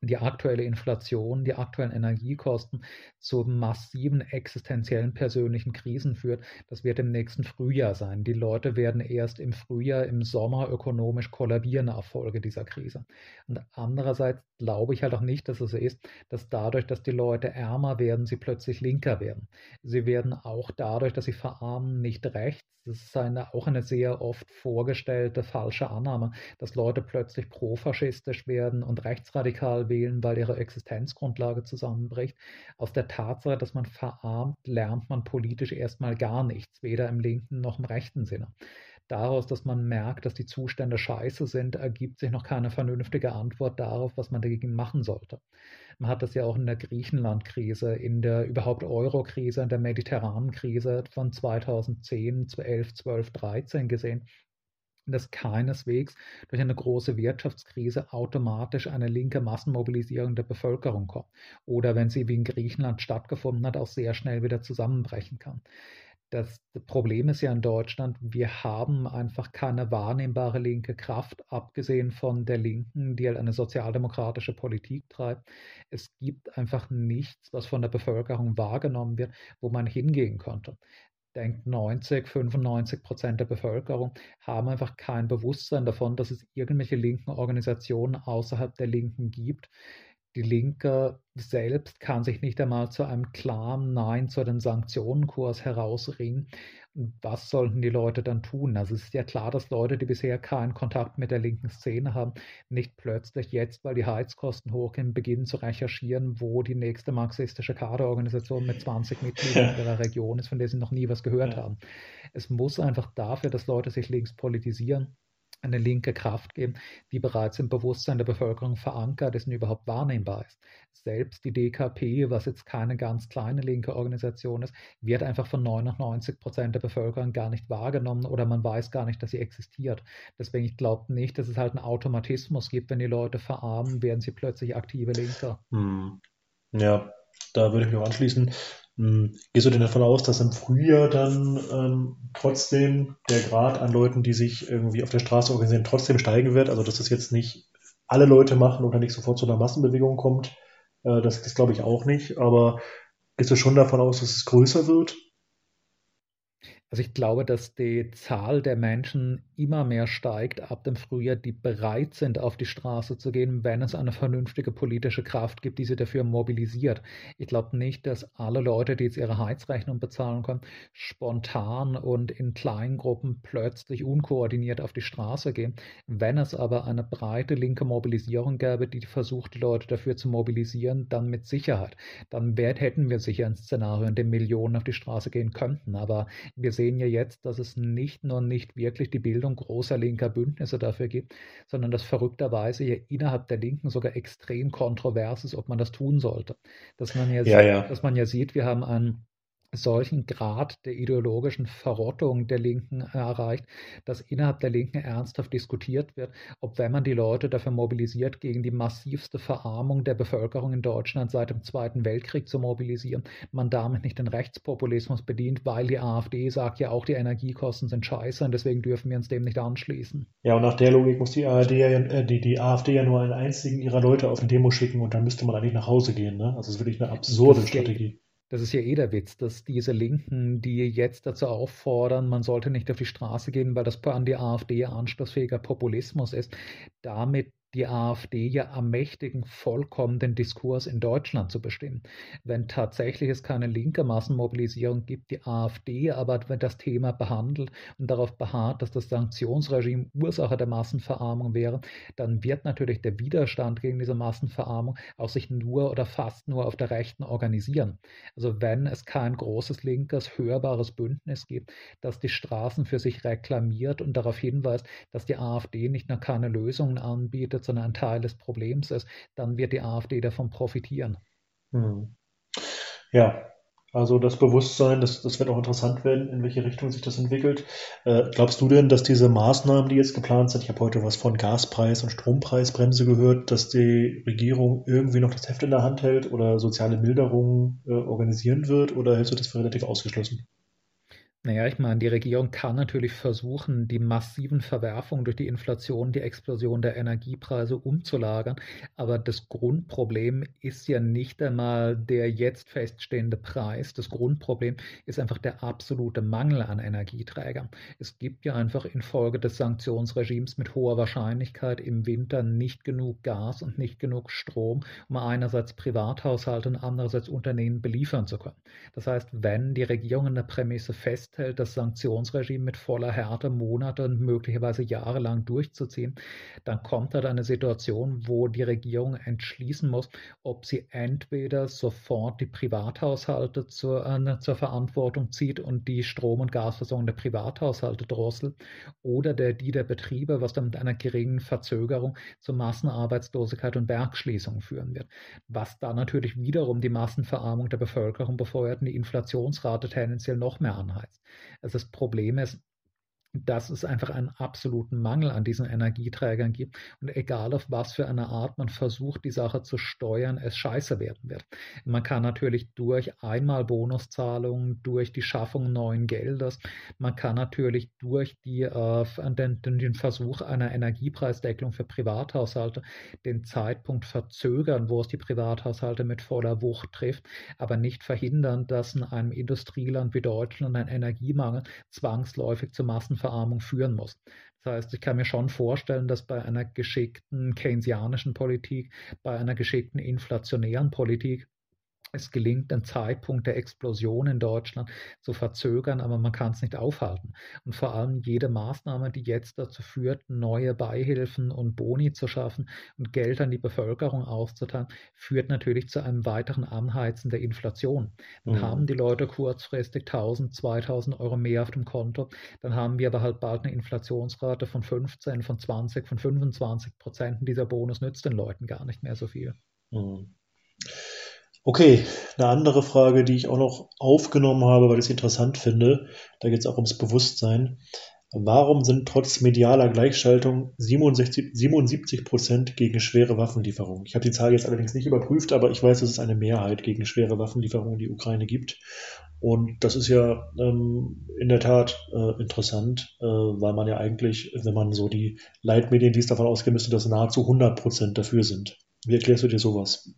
die aktuelle Inflation, die aktuellen Energiekosten zu massiven existenziellen persönlichen Krisen führt. Das wird im nächsten Frühjahr sein. Die Leute werden erst im Frühjahr, im Sommer ökonomisch kollabieren nach Folge dieser Krise. Und andererseits glaube ich halt auch nicht, dass es ist, dass dadurch, dass die Leute ärmer werden, sie plötzlich linker werden. Sie werden auch dadurch, dass sie verarmen, nicht rechts. Das ist eine, auch eine sehr oft vorgestellte falsche Annahme, dass Leute plötzlich profaschistisch werden und rechtsradikal wählen, weil ihre Existenzgrundlage zusammenbricht. Aus der Tatsache, dass man verarmt, lernt man politisch erstmal gar nichts, weder im linken noch im rechten Sinne. Daraus, dass man merkt, dass die Zustände scheiße sind, ergibt sich noch keine vernünftige Antwort darauf, was man dagegen machen sollte. Man hat das ja auch in der Griechenland-Krise, in der überhaupt Euro-Krise, in der mediterranen Krise von 2010, 11, 12, 13 gesehen dass keineswegs durch eine große Wirtschaftskrise automatisch eine linke Massenmobilisierung der Bevölkerung kommt oder wenn sie wie in Griechenland stattgefunden hat, auch sehr schnell wieder zusammenbrechen kann. Das Problem ist ja in Deutschland, wir haben einfach keine wahrnehmbare linke Kraft, abgesehen von der Linken, die halt eine sozialdemokratische Politik treibt. Es gibt einfach nichts, was von der Bevölkerung wahrgenommen wird, wo man hingehen könnte denkt 90, 95 Prozent der Bevölkerung haben einfach kein Bewusstsein davon, dass es irgendwelche linken Organisationen außerhalb der Linken gibt. Die Linke selbst kann sich nicht einmal zu einem klaren Nein zu den Sanktionenkurs herausringen. Was sollten die Leute dann tun? Also es ist ja klar, dass Leute, die bisher keinen Kontakt mit der linken Szene haben, nicht plötzlich jetzt, weil die Heizkosten hochgehen, beginnen zu recherchieren, wo die nächste marxistische Kaderorganisation mit 20 Mitgliedern in ihrer Region ist, von der sie noch nie was gehört haben. Es muss einfach dafür, dass Leute sich links politisieren, eine linke Kraft geben, die bereits im Bewusstsein der Bevölkerung verankert ist und überhaupt wahrnehmbar ist. Selbst die DKP, was jetzt keine ganz kleine linke Organisation ist, wird einfach von 99 Prozent der Bevölkerung gar nicht wahrgenommen oder man weiß gar nicht, dass sie existiert. Deswegen, ich glaube nicht, dass es halt einen Automatismus gibt, wenn die Leute verarmen, werden sie plötzlich aktive Linker. Hm. Ja, da würde ich mich auch anschließen. Hm, gehst du denn davon aus, dass im Frühjahr dann ähm, trotzdem der Grad an Leuten, die sich irgendwie auf der Straße organisieren, trotzdem steigen wird? Also dass das jetzt nicht alle Leute machen oder nicht sofort zu einer Massenbewegung kommt? Äh, das das glaube ich auch nicht. Aber gehst du schon davon aus, dass es größer wird? Also ich glaube, dass die Zahl der Menschen immer mehr steigt ab dem Frühjahr, die bereit sind, auf die Straße zu gehen, wenn es eine vernünftige politische Kraft gibt, die sie dafür mobilisiert. Ich glaube nicht, dass alle Leute, die jetzt ihre Heizrechnung bezahlen können, spontan und in kleinen Gruppen plötzlich unkoordiniert auf die Straße gehen. Wenn es aber eine breite linke Mobilisierung gäbe, die versucht, die Leute dafür zu mobilisieren, dann mit Sicherheit. Dann hätten wir sicher ein Szenario, in dem Millionen auf die Straße gehen könnten. Aber wir sehen ja jetzt, dass es nicht nur nicht wirklich die Bildung großer linker Bündnisse dafür gibt, sondern dass verrückterweise ja innerhalb der Linken sogar extrem kontrovers ist, ob man das tun sollte. Dass man ja, ja, ja. Dass man ja sieht, wir haben einen solchen Grad der ideologischen Verrottung der Linken erreicht, dass innerhalb der Linken ernsthaft diskutiert wird, ob wenn man die Leute dafür mobilisiert, gegen die massivste Verarmung der Bevölkerung in Deutschland seit dem Zweiten Weltkrieg zu mobilisieren, man damit nicht den Rechtspopulismus bedient, weil die AfD sagt ja auch, die Energiekosten sind scheiße und deswegen dürfen wir uns dem nicht anschließen. Ja, und nach der Logik muss die, ARD ja, äh, die, die AfD ja nur einen einzigen ihrer Leute auf eine Demo schicken und dann müsste man eigentlich nach Hause gehen. Ne? Also das ist wirklich eine absurde Strategie. Das ist ja eh der Witz, dass diese Linken, die jetzt dazu auffordern, man sollte nicht auf die Straße gehen, weil das an die AfD anschlussfähiger Populismus ist, damit die AfD ja ermächtigen, vollkommen den Diskurs in Deutschland zu bestimmen. Wenn tatsächlich es keine linke Massenmobilisierung gibt, die AfD aber wenn das Thema behandelt und darauf beharrt, dass das Sanktionsregime Ursache der Massenverarmung wäre, dann wird natürlich der Widerstand gegen diese Massenverarmung auch sich nur oder fast nur auf der Rechten organisieren. Also wenn es kein großes linkes, hörbares Bündnis gibt, das die Straßen für sich reklamiert und darauf hinweist, dass die AfD nicht nur keine Lösungen anbietet, wird, sondern ein Teil des Problems ist, dann wird die AfD davon profitieren. Hm. Ja, Also das Bewusstsein, das, das wird auch interessant werden, in welche Richtung sich das entwickelt. Äh, glaubst du denn, dass diese Maßnahmen, die jetzt geplant sind, ich habe heute was von Gaspreis und Strompreisbremse gehört, dass die Regierung irgendwie noch das Heft in der Hand hält oder soziale Milderungen äh, organisieren wird oder hältst du das für relativ ausgeschlossen? Naja, ich meine, die Regierung kann natürlich versuchen, die massiven Verwerfungen durch die Inflation, die Explosion der Energiepreise umzulagern. Aber das Grundproblem ist ja nicht einmal der jetzt feststehende Preis. Das Grundproblem ist einfach der absolute Mangel an Energieträgern. Es gibt ja einfach infolge des Sanktionsregimes mit hoher Wahrscheinlichkeit im Winter nicht genug Gas und nicht genug Strom, um einerseits Privathaushalte und andererseits Unternehmen beliefern zu können. Das heißt, wenn die Regierung eine Prämisse fest festhält, das Sanktionsregime mit voller Härte Monate und möglicherweise jahrelang durchzuziehen, dann kommt halt eine Situation, wo die Regierung entschließen muss, ob sie entweder sofort die Privathaushalte zur, äh, zur Verantwortung zieht und die Strom- und Gasversorgung der Privathaushalte drosselt oder der, die der Betriebe, was dann mit einer geringen Verzögerung zu Massenarbeitslosigkeit und Bergschließung führen wird. Was dann natürlich wiederum die Massenverarmung der Bevölkerung befeuert und die Inflationsrate tendenziell noch mehr anheizt. Also das Problem ist, dass es einfach einen absoluten Mangel an diesen Energieträgern gibt und egal auf was für eine Art man versucht, die Sache zu steuern, es scheiße werden wird. Man kann natürlich durch einmal Bonuszahlungen, durch die Schaffung neuen Geldes, man kann natürlich durch die, äh, den, den Versuch einer Energiepreisdeckelung für Privathaushalte den Zeitpunkt verzögern, wo es die Privathaushalte mit voller Wucht trifft, aber nicht verhindern, dass in einem Industrieland wie Deutschland ein Energiemangel zwangsläufig zu Massen Verarmung führen muss. Das heißt, ich kann mir schon vorstellen, dass bei einer geschickten keynesianischen Politik, bei einer geschickten inflationären Politik es gelingt, den Zeitpunkt der Explosion in Deutschland zu verzögern, aber man kann es nicht aufhalten. Und vor allem jede Maßnahme, die jetzt dazu führt, neue Beihilfen und Boni zu schaffen und Geld an die Bevölkerung auszuteilen, führt natürlich zu einem weiteren Anheizen der Inflation. Dann mhm. haben die Leute kurzfristig 1000, 2000 Euro mehr auf dem Konto. Dann haben wir aber halt bald eine Inflationsrate von 15, von 20, von 25 Prozent. Dieser Bonus nützt den Leuten gar nicht mehr so viel. Mhm. Okay, eine andere Frage, die ich auch noch aufgenommen habe, weil ich es interessant finde, da geht es auch ums Bewusstsein. Warum sind trotz medialer Gleichschaltung 67, 77 Prozent gegen schwere Waffenlieferungen? Ich habe die Zahl jetzt allerdings nicht überprüft, aber ich weiß, dass es eine Mehrheit gegen schwere Waffenlieferungen in die Ukraine gibt. Und das ist ja ähm, in der Tat äh, interessant, äh, weil man ja eigentlich, wenn man so die Leitmedien liest, davon ausgehen müsste, dass nahezu 100 Prozent dafür sind. Wie erklärst du dir sowas?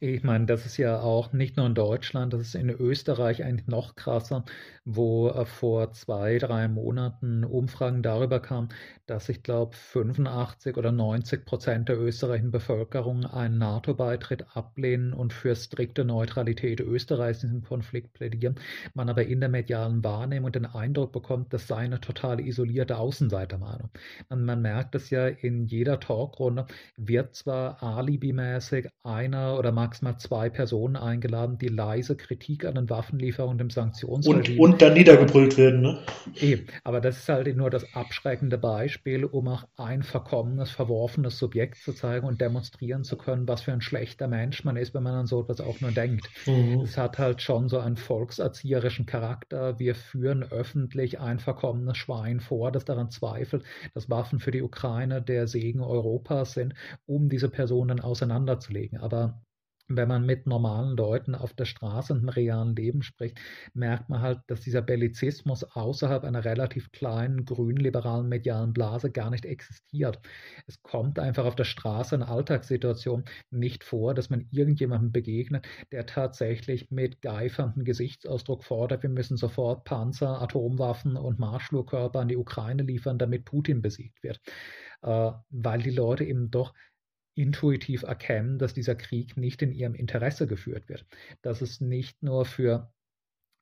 Ich meine, das ist ja auch nicht nur in Deutschland, das ist in Österreich eigentlich noch krasser, wo äh, vor zwei, drei Monaten Umfragen darüber kamen, dass ich glaube 85 oder 90 Prozent der österreichischen Bevölkerung einen NATO-Beitritt ablehnen und für strikte Neutralität Österreichs in diesem Konflikt plädieren. Man aber in der medialen Wahrnehmung den Eindruck bekommt, das sei eine total isolierte Außenseitermeinung. Und man merkt es ja in jeder Talkrunde, wird zwar alibimäßig einer oder maximal zwei Personen eingeladen, die leise Kritik an den Waffenlieferungen dem Sanktionsregime... Und, dann niedergebrüllt werden, ne? Eben, aber das ist halt nur das abschreckende Beispiel, um auch ein verkommenes, verworfenes Subjekt zu zeigen und demonstrieren zu können, was für ein schlechter Mensch man ist, wenn man an so etwas auch nur denkt. Mhm. Es hat halt schon so einen volkserzieherischen Charakter. Wir führen öffentlich ein verkommenes Schwein vor, das daran zweifelt, dass Waffen für die Ukraine der Segen Europas sind, um diese Personen auseinanderzulegen. Aber wenn man mit normalen Leuten auf der Straße und im realen Leben spricht, merkt man halt, dass dieser Bellizismus außerhalb einer relativ kleinen grün-liberalen medialen Blase gar nicht existiert. Es kommt einfach auf der Straße in Alltagssituationen nicht vor, dass man irgendjemandem begegnet, der tatsächlich mit geiferndem Gesichtsausdruck fordert, wir müssen sofort Panzer, Atomwaffen und Marschflugkörper an die Ukraine liefern, damit Putin besiegt wird. Äh, weil die Leute eben doch intuitiv erkennen, dass dieser Krieg nicht in ihrem Interesse geführt wird. Dass es nicht nur für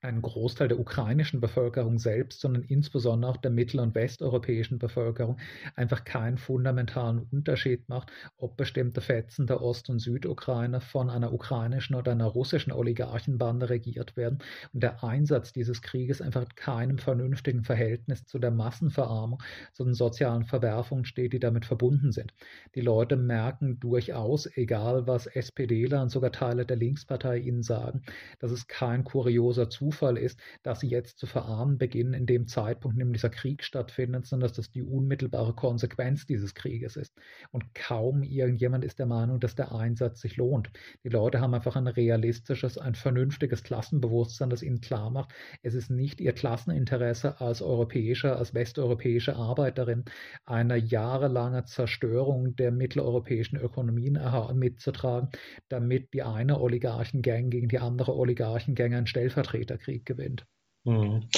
einen Großteil der ukrainischen Bevölkerung selbst, sondern insbesondere auch der mittel- und westeuropäischen Bevölkerung einfach keinen fundamentalen Unterschied macht, ob bestimmte Fetzen der Ost- und Südukraine von einer ukrainischen oder einer russischen Oligarchenbande regiert werden und der Einsatz dieses Krieges einfach in keinem vernünftigen Verhältnis zu der Massenverarmung, zu den sozialen Verwerfungen steht, die damit verbunden sind. Die Leute merken durchaus, egal was SPDler und sogar Teile der Linkspartei ihnen sagen, dass es kein kurioser Zufall Zufall ist, dass sie jetzt zu verarmen beginnen in dem Zeitpunkt, in dem dieser Krieg stattfindet, sondern dass das die unmittelbare Konsequenz dieses Krieges ist. Und kaum irgendjemand ist der Meinung, dass der Einsatz sich lohnt. Die Leute haben einfach ein realistisches, ein vernünftiges Klassenbewusstsein, das ihnen klar macht, es ist nicht ihr Klasseninteresse als europäischer, als westeuropäische Arbeiterin, eine jahrelange Zerstörung der mitteleuropäischen Ökonomien mitzutragen, damit die eine Oligarchengang gegen die andere Oligarchengang einen Stellvertreter Krieg gewinnt. Mhm.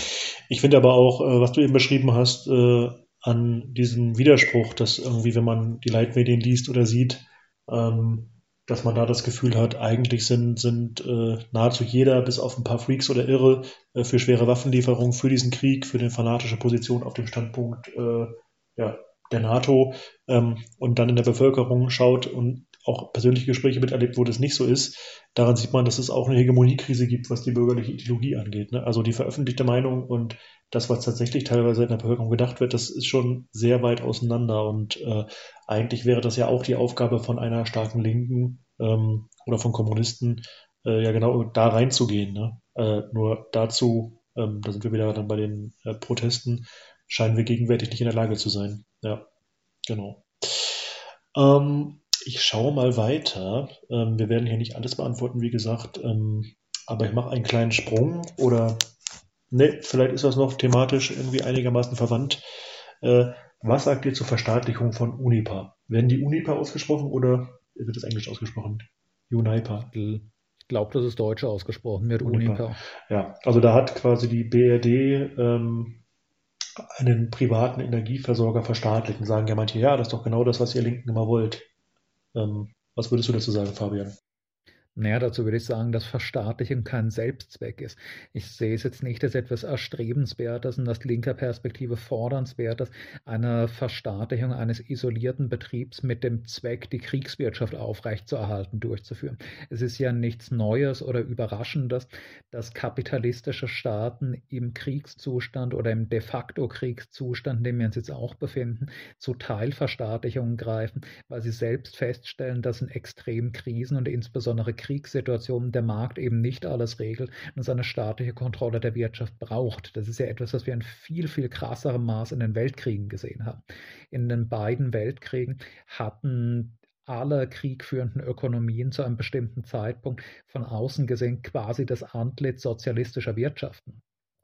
Ich finde aber auch, äh, was du eben beschrieben hast, äh, an diesem Widerspruch, dass irgendwie, wenn man die Leitmedien liest oder sieht, ähm, dass man da das Gefühl hat, eigentlich sind, sind äh, nahezu jeder, bis auf ein paar Freaks oder Irre, für schwere Waffenlieferungen, für diesen Krieg, für eine fanatische Position auf dem Standpunkt ja, der NATO ähm, und dann in der Bevölkerung schaut und auch persönliche Gespräche miterlebt, wo das nicht so ist, daran sieht man, dass es auch eine Hegemoniekrise gibt, was die bürgerliche Ideologie angeht. Ne? Also die veröffentlichte Meinung und das, was tatsächlich teilweise in der Bevölkerung gedacht wird, das ist schon sehr weit auseinander. Und äh, eigentlich wäre das ja auch die Aufgabe von einer starken Linken ähm, oder von Kommunisten, äh, ja genau da reinzugehen. Ne? Äh, nur dazu, ähm, da sind wir wieder dann bei den äh, Protesten, scheinen wir gegenwärtig nicht in der Lage zu sein. Ja, genau. Ähm, ich schaue mal weiter. Ähm, wir werden hier nicht alles beantworten, wie gesagt, ähm, aber ich mache einen kleinen Sprung oder ne, vielleicht ist das noch thematisch irgendwie einigermaßen verwandt. Äh, was sagt ihr zur Verstaatlichung von Unipa? Werden die Unipa ausgesprochen oder wird es Englisch ausgesprochen? Unipa. Ich glaube, das ist Deutsch ausgesprochen wird, Unipa. Unipa. Ja, also da hat quasi die BRD ähm, einen privaten Energieversorger verstaatlicht und sagen ja manche, ja, das ist doch genau das, was ihr Linken immer wollt. Ähm, was würdest du dazu sagen, Fabian? Naja, dazu würde ich sagen, dass Verstaatlichung kein Selbstzweck ist. Ich sehe es jetzt nicht als etwas Erstrebenswertes und aus linker Perspektive Fordernswertes, eine Verstaatlichung eines isolierten Betriebs mit dem Zweck, die Kriegswirtschaft aufrechtzuerhalten, durchzuführen. Es ist ja nichts Neues oder Überraschendes, dass kapitalistische Staaten im Kriegszustand oder im de facto Kriegszustand, in dem wir uns jetzt auch befinden, zu Teilverstaatlichungen greifen, weil sie selbst feststellen, dass in extremen Krisen und insbesondere Kriegssituationen der Markt eben nicht alles regelt und es eine staatliche Kontrolle der Wirtschaft braucht. Das ist ja etwas, was wir in viel, viel krasserem Maß in den Weltkriegen gesehen haben. In den beiden Weltkriegen hatten alle kriegführenden Ökonomien zu einem bestimmten Zeitpunkt von außen gesehen quasi das Antlitz sozialistischer Wirtschaften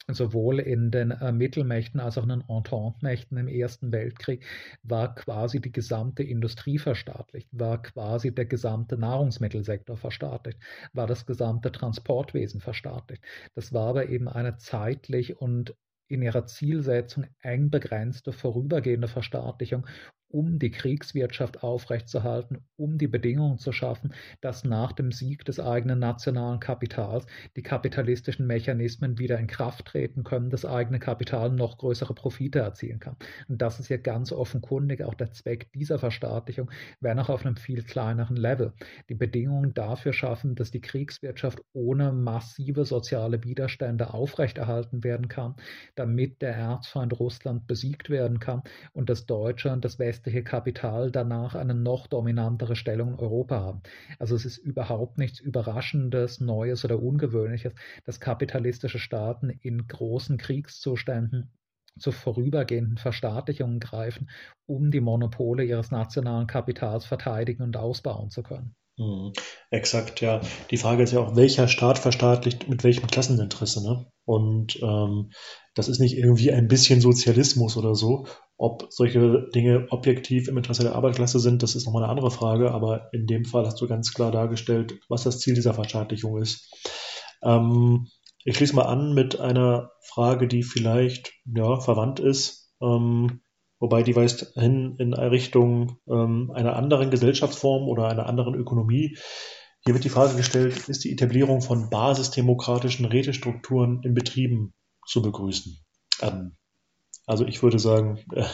sowohl in den äh, Mittelmächten als auch in den Entente-Mächten im Ersten Weltkrieg war quasi die gesamte Industrie verstaatlicht, war quasi der gesamte Nahrungsmittelsektor verstaatlicht, war das gesamte Transportwesen verstaatlicht. Das war aber eben eine zeitlich und in ihrer Zielsetzung eng begrenzte vorübergehende Verstaatlichung, um die Kriegswirtschaft aufrechtzuerhalten, um die Bedingungen zu schaffen, dass nach dem Sieg des eigenen nationalen Kapitals die kapitalistischen Mechanismen wieder in Kraft treten können, das eigene Kapital noch größere Profite erzielen kann. Und das ist ja ganz offenkundig auch der Zweck dieser Verstaatlichung, wenn auch auf einem viel kleineren Level. Die Bedingungen dafür schaffen, dass die Kriegswirtschaft ohne massive soziale Widerstände aufrechterhalten werden kann, damit der Erzfeind Russland besiegt werden kann und dass Deutschland, das West westliche Kapital danach eine noch dominantere Stellung in Europa haben. Also es ist überhaupt nichts Überraschendes, Neues oder Ungewöhnliches, dass kapitalistische Staaten in großen Kriegszuständen zu vorübergehenden Verstaatlichungen greifen, um die Monopole ihres nationalen Kapitals verteidigen und ausbauen zu können. Mhm. Exakt, ja. Die Frage ist ja auch, welcher Staat verstaatlicht mit welchem Klasseninteresse, ne? Und ähm, das ist nicht irgendwie ein bisschen Sozialismus oder so. Ob solche Dinge objektiv im Interesse der Arbeiterklasse sind, das ist nochmal eine andere Frage, aber in dem Fall hast du ganz klar dargestellt, was das Ziel dieser Verstaatlichung ist. Ähm, ich schließe mal an mit einer Frage, die vielleicht ja, verwandt ist. Ähm, wobei die weist hin in Richtung ähm, einer anderen Gesellschaftsform oder einer anderen Ökonomie. Hier wird die Frage gestellt, ist die Etablierung von basisdemokratischen Rätestrukturen in Betrieben zu begrüßen? Ähm, also ich würde sagen, äh,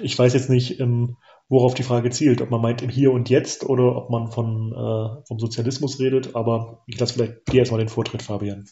ich weiß jetzt nicht, ähm, worauf die Frage zielt, ob man meint im Hier und Jetzt oder ob man von, äh, vom Sozialismus redet, aber ich lasse vielleicht dir erstmal den Vortritt, Fabian.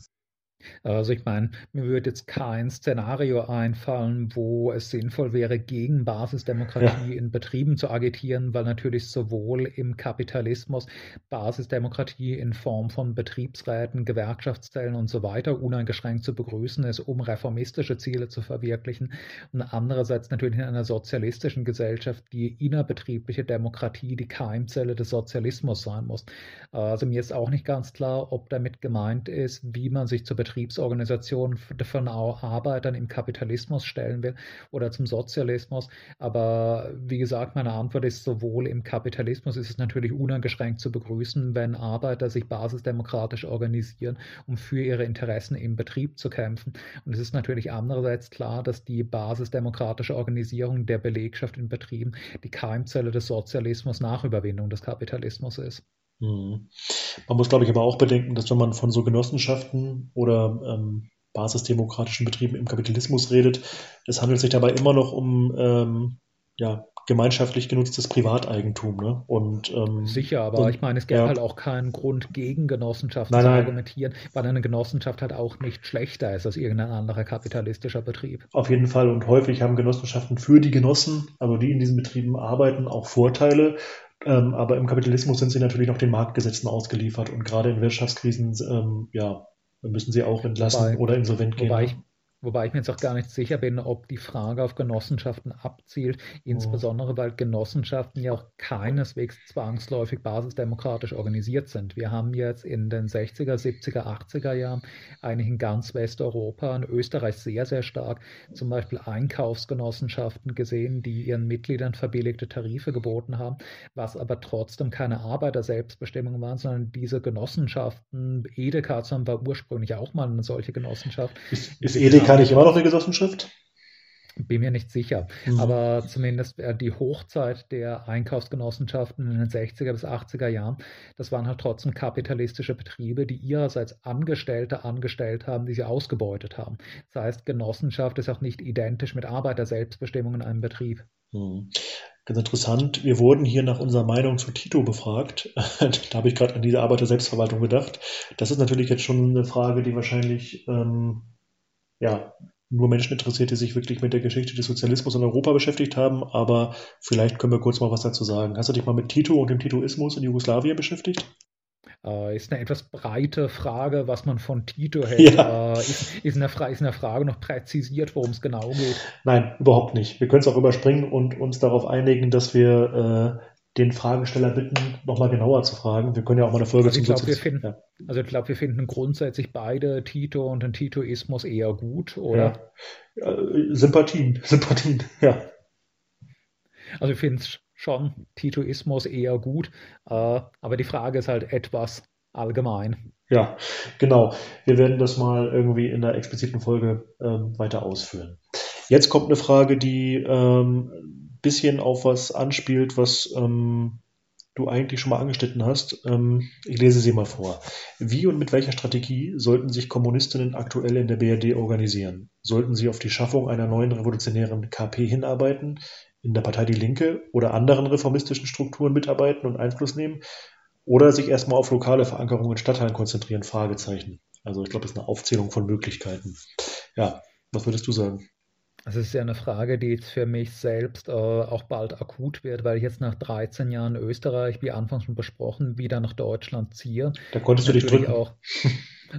Also ich meine, mir würde jetzt kein Szenario einfallen, wo es sinnvoll wäre, gegen Basisdemokratie ja. in Betrieben zu agitieren, weil natürlich sowohl im Kapitalismus Basisdemokratie in Form von Betriebsräten, Gewerkschaftszellen und so weiter uneingeschränkt zu begrüßen ist, um reformistische Ziele zu verwirklichen. Und andererseits natürlich in einer sozialistischen Gesellschaft die innerbetriebliche Demokratie die Keimzelle des Sozialismus sein muss. Also mir ist auch nicht ganz klar, ob damit gemeint ist, wie man sich zur Betriebsräten Betriebsorganisation von Arbeitern im Kapitalismus stellen will oder zum Sozialismus. Aber wie gesagt, meine Antwort ist, sowohl im Kapitalismus ist es natürlich uneingeschränkt zu begrüßen, wenn Arbeiter sich basisdemokratisch organisieren, um für ihre Interessen im Betrieb zu kämpfen. Und es ist natürlich andererseits klar, dass die basisdemokratische Organisierung der Belegschaft in Betrieben die Keimzelle des Sozialismus nach Überwindung des Kapitalismus ist. Mhm. Man muss, glaube ich, aber auch bedenken, dass wenn man von so Genossenschaften oder ähm, basisdemokratischen Betrieben im Kapitalismus redet, es handelt sich dabei immer noch um ähm, ja, gemeinschaftlich genutztes Privateigentum. Ne? Und, ähm, Sicher, aber und, ich meine, es gäbe ja. halt auch keinen Grund, gegen Genossenschaften nein, zu argumentieren, weil eine Genossenschaft halt auch nicht schlechter ist als irgendein anderer kapitalistischer Betrieb. Auf jeden Fall und häufig haben Genossenschaften für die Genossen, also die in diesen Betrieben arbeiten, auch Vorteile. Ähm, aber im Kapitalismus sind sie natürlich noch den Marktgesetzen ausgeliefert und gerade in Wirtschaftskrisen ähm, ja, müssen sie auch entlassen wobei, oder insolvent gehen. Wobei ich, Wobei ich mir jetzt auch gar nicht sicher bin, ob die Frage auf Genossenschaften abzielt, insbesondere weil Genossenschaften ja auch keineswegs zwangsläufig basisdemokratisch organisiert sind. Wir haben jetzt in den 60er, 70er, 80er Jahren eigentlich in ganz Westeuropa, in Österreich sehr, sehr stark, zum Beispiel Einkaufsgenossenschaften gesehen, die ihren Mitgliedern verbilligte Tarife geboten haben, was aber trotzdem keine Arbeiter-Selbstbestimmung waren, sondern diese Genossenschaften, Edeka war ursprünglich auch mal eine solche Genossenschaft. Ist, ist Edeka kann ich immer noch eine Genossenschaft? Bin mir nicht sicher. Mhm. Aber zumindest die Hochzeit der Einkaufsgenossenschaften in den 60er bis 80er Jahren, das waren halt trotzdem kapitalistische Betriebe, die ihrerseits Angestellte angestellt haben, die sie ausgebeutet haben. Das heißt, Genossenschaft ist auch nicht identisch mit Arbeiterselbstbestimmung in einem Betrieb. Mhm. Ganz interessant. Wir wurden hier nach unserer Meinung zu Tito befragt. da habe ich gerade an diese Arbeiter-Selbstverwaltung gedacht. Das ist natürlich jetzt schon eine Frage, die wahrscheinlich ähm, ja, nur Menschen interessiert, die sich wirklich mit der Geschichte des Sozialismus in Europa beschäftigt haben, aber vielleicht können wir kurz mal was dazu sagen. Hast du dich mal mit Tito und dem Titoismus in Jugoslawien beschäftigt? Äh, ist eine etwas breite Frage, was man von Tito hält. Ja. Äh, ist, ist, in der ist in der Frage noch präzisiert, worum es genau geht? Nein, überhaupt nicht. Wir können es auch überspringen und uns darauf einigen, dass wir äh, den Fragesteller bitten, nochmal genauer zu fragen. Wir können ja auch mal eine Folge also zum glaub, wir finden, ja. Also ich glaube, wir finden grundsätzlich beide Tito und den Titoismus eher gut, oder? Ja. Äh, Sympathien, Sympathien, ja. Also ich finde es schon Titoismus eher gut, äh, aber die Frage ist halt etwas allgemein. Ja, genau. Wir werden das mal irgendwie in der expliziten Folge ähm, weiter ausführen. Jetzt kommt eine Frage, die ähm, bisschen auf was anspielt, was ähm, du eigentlich schon mal angeschnitten hast. Ähm, ich lese sie mal vor. Wie und mit welcher Strategie sollten sich Kommunistinnen aktuell in der BRD organisieren? Sollten sie auf die Schaffung einer neuen revolutionären KP hinarbeiten, in der Partei Die Linke oder anderen reformistischen Strukturen mitarbeiten und Einfluss nehmen? Oder sich erstmal auf lokale Verankerungen in Stadtteilen konzentrieren? Fragezeichen. Also ich glaube, das ist eine Aufzählung von Möglichkeiten. Ja, was würdest du sagen? Das ist ja eine Frage, die jetzt für mich selbst äh, auch bald akut wird, weil ich jetzt nach 13 Jahren Österreich, wie anfangs schon besprochen, wieder nach Deutschland ziehe. Da konntest du dich drücken. Auch,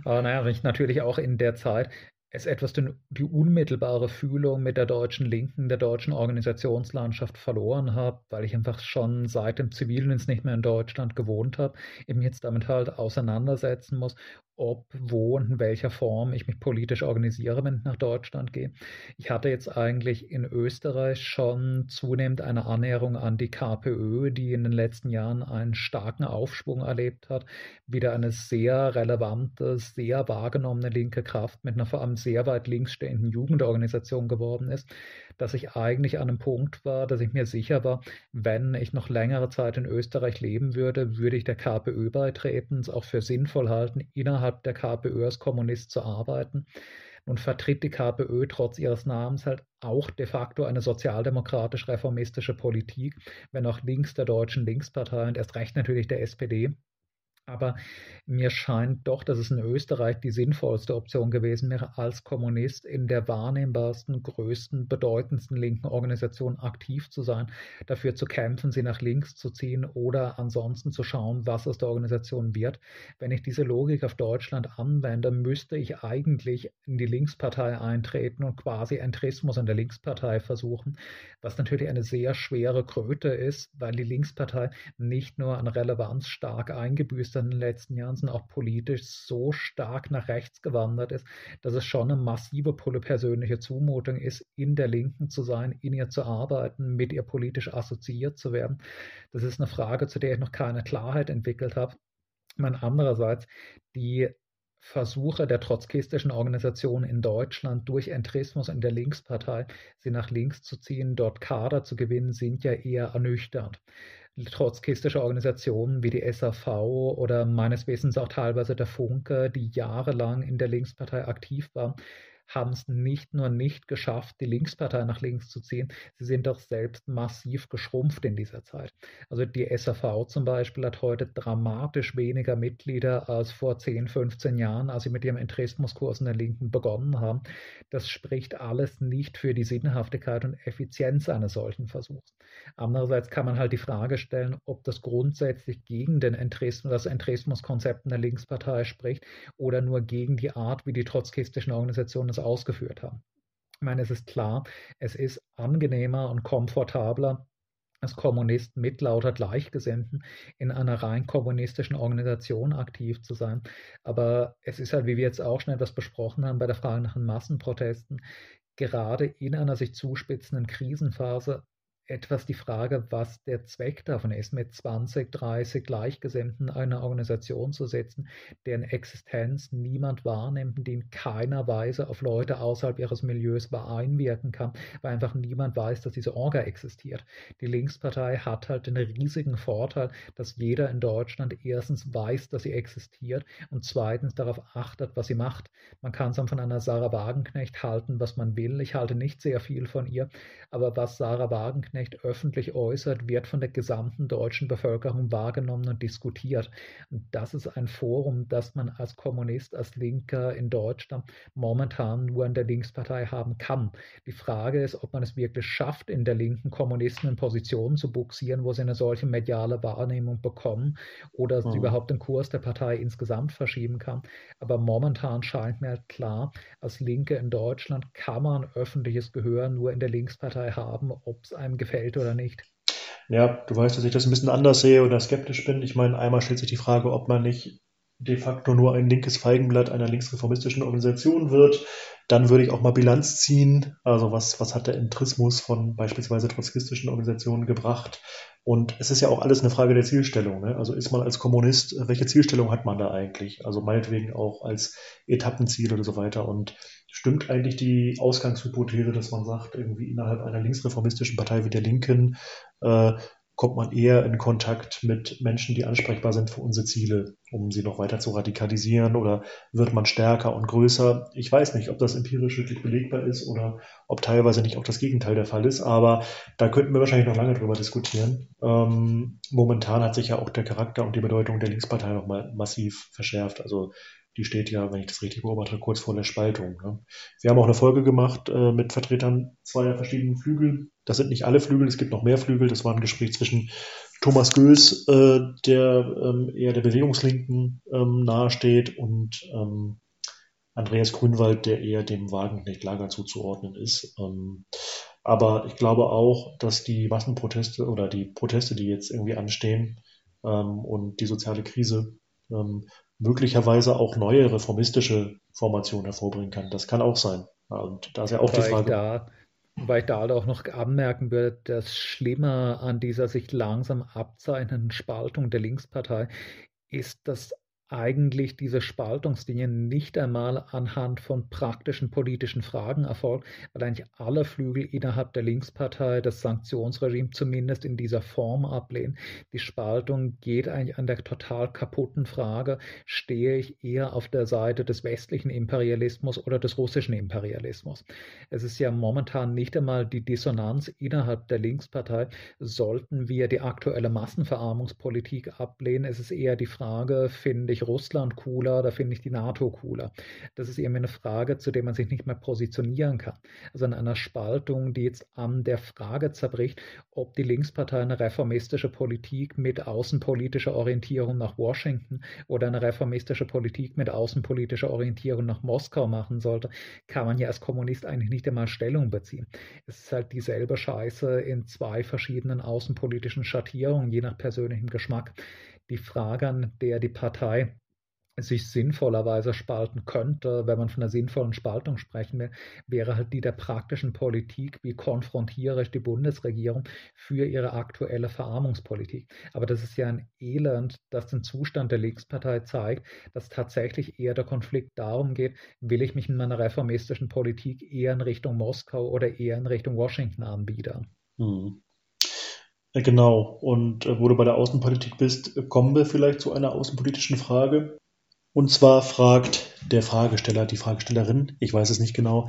äh, naja, wenn ich natürlich auch in der Zeit es etwas den, die unmittelbare Fühlung mit der deutschen Linken, der deutschen Organisationslandschaft verloren habe, weil ich einfach schon seit dem Zivildienst nicht mehr in Deutschland gewohnt habe, eben jetzt damit halt auseinandersetzen muss ob, wo und in welcher Form ich mich politisch organisiere, wenn ich nach Deutschland gehe. Ich hatte jetzt eigentlich in Österreich schon zunehmend eine Annäherung an die KPÖ, die in den letzten Jahren einen starken Aufschwung erlebt hat, wieder eine sehr relevante, sehr wahrgenommene linke Kraft mit einer vor allem sehr weit links stehenden Jugendorganisation geworden ist, dass ich eigentlich an einem Punkt war, dass ich mir sicher war, wenn ich noch längere Zeit in Österreich leben würde, würde ich der KPÖ beitreten, es auch für sinnvoll halten, innerhalb der KPÖ als Kommunist zu arbeiten. Nun vertritt die KPÖ trotz ihres Namens halt auch de facto eine sozialdemokratisch-reformistische Politik, wenn auch links der deutschen Linkspartei und erst recht natürlich der SPD aber mir scheint doch, dass es in Österreich die sinnvollste Option gewesen wäre, als Kommunist in der wahrnehmbarsten, größten, bedeutendsten linken Organisation aktiv zu sein, dafür zu kämpfen, sie nach links zu ziehen oder ansonsten zu schauen, was aus der Organisation wird. Wenn ich diese Logik auf Deutschland anwende, müsste ich eigentlich in die Linkspartei eintreten und quasi Entrismus in der Linkspartei versuchen, was natürlich eine sehr schwere Kröte ist, weil die Linkspartei nicht nur an Relevanz stark eingebüßt in den letzten Jahren, sind auch politisch so stark nach rechts gewandert ist, dass es schon eine massive persönliche Zumutung ist, in der Linken zu sein, in ihr zu arbeiten, mit ihr politisch assoziiert zu werden. Das ist eine Frage, zu der ich noch keine Klarheit entwickelt habe. Man andererseits die Versuche der trotzkistischen Organisation in Deutschland durch Entrismus in der Linkspartei, sie nach links zu ziehen, dort Kader zu gewinnen, sind ja eher ernüchternd. Trotzkistische Organisationen wie die SAV oder meines Wissens auch teilweise der Funke, die jahrelang in der Linkspartei aktiv waren, haben es nicht nur nicht geschafft, die Linkspartei nach links zu ziehen, sie sind doch selbst massiv geschrumpft in dieser Zeit. Also die SAV zum Beispiel hat heute dramatisch weniger Mitglieder als vor 10, 15 Jahren, als sie mit ihrem Entrismuskurs in der Linken begonnen haben. Das spricht alles nicht für die Sinnhaftigkeit und Effizienz eines solchen Versuchs. Andererseits kann man halt die Frage stellen, ob das grundsätzlich gegen den Entrismus, das Entrismuskonzept in der Linkspartei spricht oder nur gegen die Art, wie die trotzkistischen Organisationen es ausgeführt haben. Ich meine, es ist klar, es ist angenehmer und komfortabler, als Kommunist mit lauter Gleichgesinnten in einer rein kommunistischen Organisation aktiv zu sein. Aber es ist halt, wie wir jetzt auch schon etwas besprochen haben bei der Frage nach den Massenprotesten, gerade in einer sich zuspitzenden Krisenphase etwas die Frage, was der Zweck davon ist, mit 20, 30 Gleichgesinnten eine Organisation zu setzen, deren Existenz niemand wahrnimmt, die in keiner Weise auf Leute außerhalb ihres Milieus einwirken kann, weil einfach niemand weiß, dass diese Orga existiert. Die Linkspartei hat halt den riesigen Vorteil, dass jeder in Deutschland erstens weiß, dass sie existiert und zweitens darauf achtet, was sie macht. Man kann es von einer Sarah Wagenknecht halten, was man will. Ich halte nicht sehr viel von ihr, aber was Sarah Wagenknecht Liebknecht öffentlich äußert, wird von der gesamten deutschen Bevölkerung wahrgenommen und diskutiert. Und das ist ein Forum, das man als Kommunist, als Linker in Deutschland momentan nur in der Linkspartei haben kann. Die Frage ist, ob man es wirklich schafft, in der linken Kommunisten in Positionen zu buxieren, wo sie eine solche mediale Wahrnehmung bekommen oder mhm. überhaupt den Kurs der Partei insgesamt verschieben kann. Aber momentan scheint mir klar, als Linke in Deutschland kann man öffentliches Gehör nur in der Linkspartei haben, ob es einem gefällt oder nicht. Ja, du weißt, dass ich das ein bisschen anders sehe oder skeptisch bin. Ich meine, einmal stellt sich die Frage, ob man nicht de facto nur ein linkes Feigenblatt einer linksreformistischen Organisation wird. Dann würde ich auch mal Bilanz ziehen. Also was, was hat der Entrismus von beispielsweise trotzkistischen Organisationen gebracht? Und es ist ja auch alles eine Frage der Zielstellung. Ne? Also ist man als Kommunist, welche Zielstellung hat man da eigentlich? Also meinetwegen auch als Etappenziel oder so weiter. Und stimmt eigentlich die Ausgangshypothese, dass man sagt, irgendwie innerhalb einer linksreformistischen Partei wie der Linken äh, kommt man eher in Kontakt mit Menschen, die ansprechbar sind für unsere Ziele, um sie noch weiter zu radikalisieren oder wird man stärker und größer? Ich weiß nicht, ob das empirisch wirklich belegbar ist oder ob teilweise nicht auch das Gegenteil der Fall ist, aber da könnten wir wahrscheinlich noch lange drüber diskutieren. Ähm, momentan hat sich ja auch der Charakter und die Bedeutung der Linkspartei nochmal massiv verschärft. Also die steht ja, wenn ich das richtig beobachte, kurz vor der Spaltung. Ne? Wir haben auch eine Folge gemacht äh, mit Vertretern zweier verschiedenen Flügel. Das sind nicht alle Flügel, es gibt noch mehr Flügel. Das war ein Gespräch zwischen Thomas Göß, äh, der ähm, eher der Bewegungslinken ähm, nahesteht, und ähm, Andreas Grünwald, der eher dem Wagenknecht-Lager zuzuordnen ist. Ähm, aber ich glaube auch, dass die Massenproteste oder die Proteste, die jetzt irgendwie anstehen ähm, und die soziale Krise ähm, möglicherweise auch neue reformistische Formationen hervorbringen kann. Das kann auch sein. Und da ist ja auch Weil die Frage. Da, weil ich da halt auch noch anmerken würde, das Schlimme an dieser sich langsam abzeichnenden Spaltung der Linkspartei ist, dass eigentlich diese Spaltungslinie nicht einmal anhand von praktischen politischen Fragen erfolgt, weil eigentlich alle Flügel innerhalb der Linkspartei das Sanktionsregime zumindest in dieser Form ablehnen. Die Spaltung geht eigentlich an der total kaputten Frage, stehe ich eher auf der Seite des westlichen Imperialismus oder des russischen Imperialismus. Es ist ja momentan nicht einmal die Dissonanz innerhalb der Linkspartei, sollten wir die aktuelle Massenverarmungspolitik ablehnen. Es ist eher die Frage, finde ich Russland cooler, da finde ich die NATO cooler. Das ist eben eine Frage, zu der man sich nicht mehr positionieren kann. Also in einer Spaltung, die jetzt an der Frage zerbricht, ob die Linkspartei eine reformistische Politik mit außenpolitischer Orientierung nach Washington oder eine reformistische Politik mit außenpolitischer Orientierung nach Moskau machen sollte, kann man ja als Kommunist eigentlich nicht einmal Stellung beziehen. Es ist halt dieselbe Scheiße in zwei verschiedenen außenpolitischen Schattierungen, je nach persönlichem Geschmack die Frage, an der die Partei sich sinnvollerweise spalten könnte, wenn man von einer sinnvollen Spaltung sprechen will, wäre halt die der praktischen Politik, wie konfrontiere ich die Bundesregierung für ihre aktuelle Verarmungspolitik. Aber das ist ja ein Elend, das den Zustand der Linkspartei zeigt, dass tatsächlich eher der Konflikt darum geht, will ich mich in meiner reformistischen Politik eher in Richtung Moskau oder eher in Richtung Washington anbiedern. Hm. Genau. Und äh, wo du bei der Außenpolitik bist, kommen wir vielleicht zu einer außenpolitischen Frage. Und zwar fragt der Fragesteller, die Fragestellerin, ich weiß es nicht genau,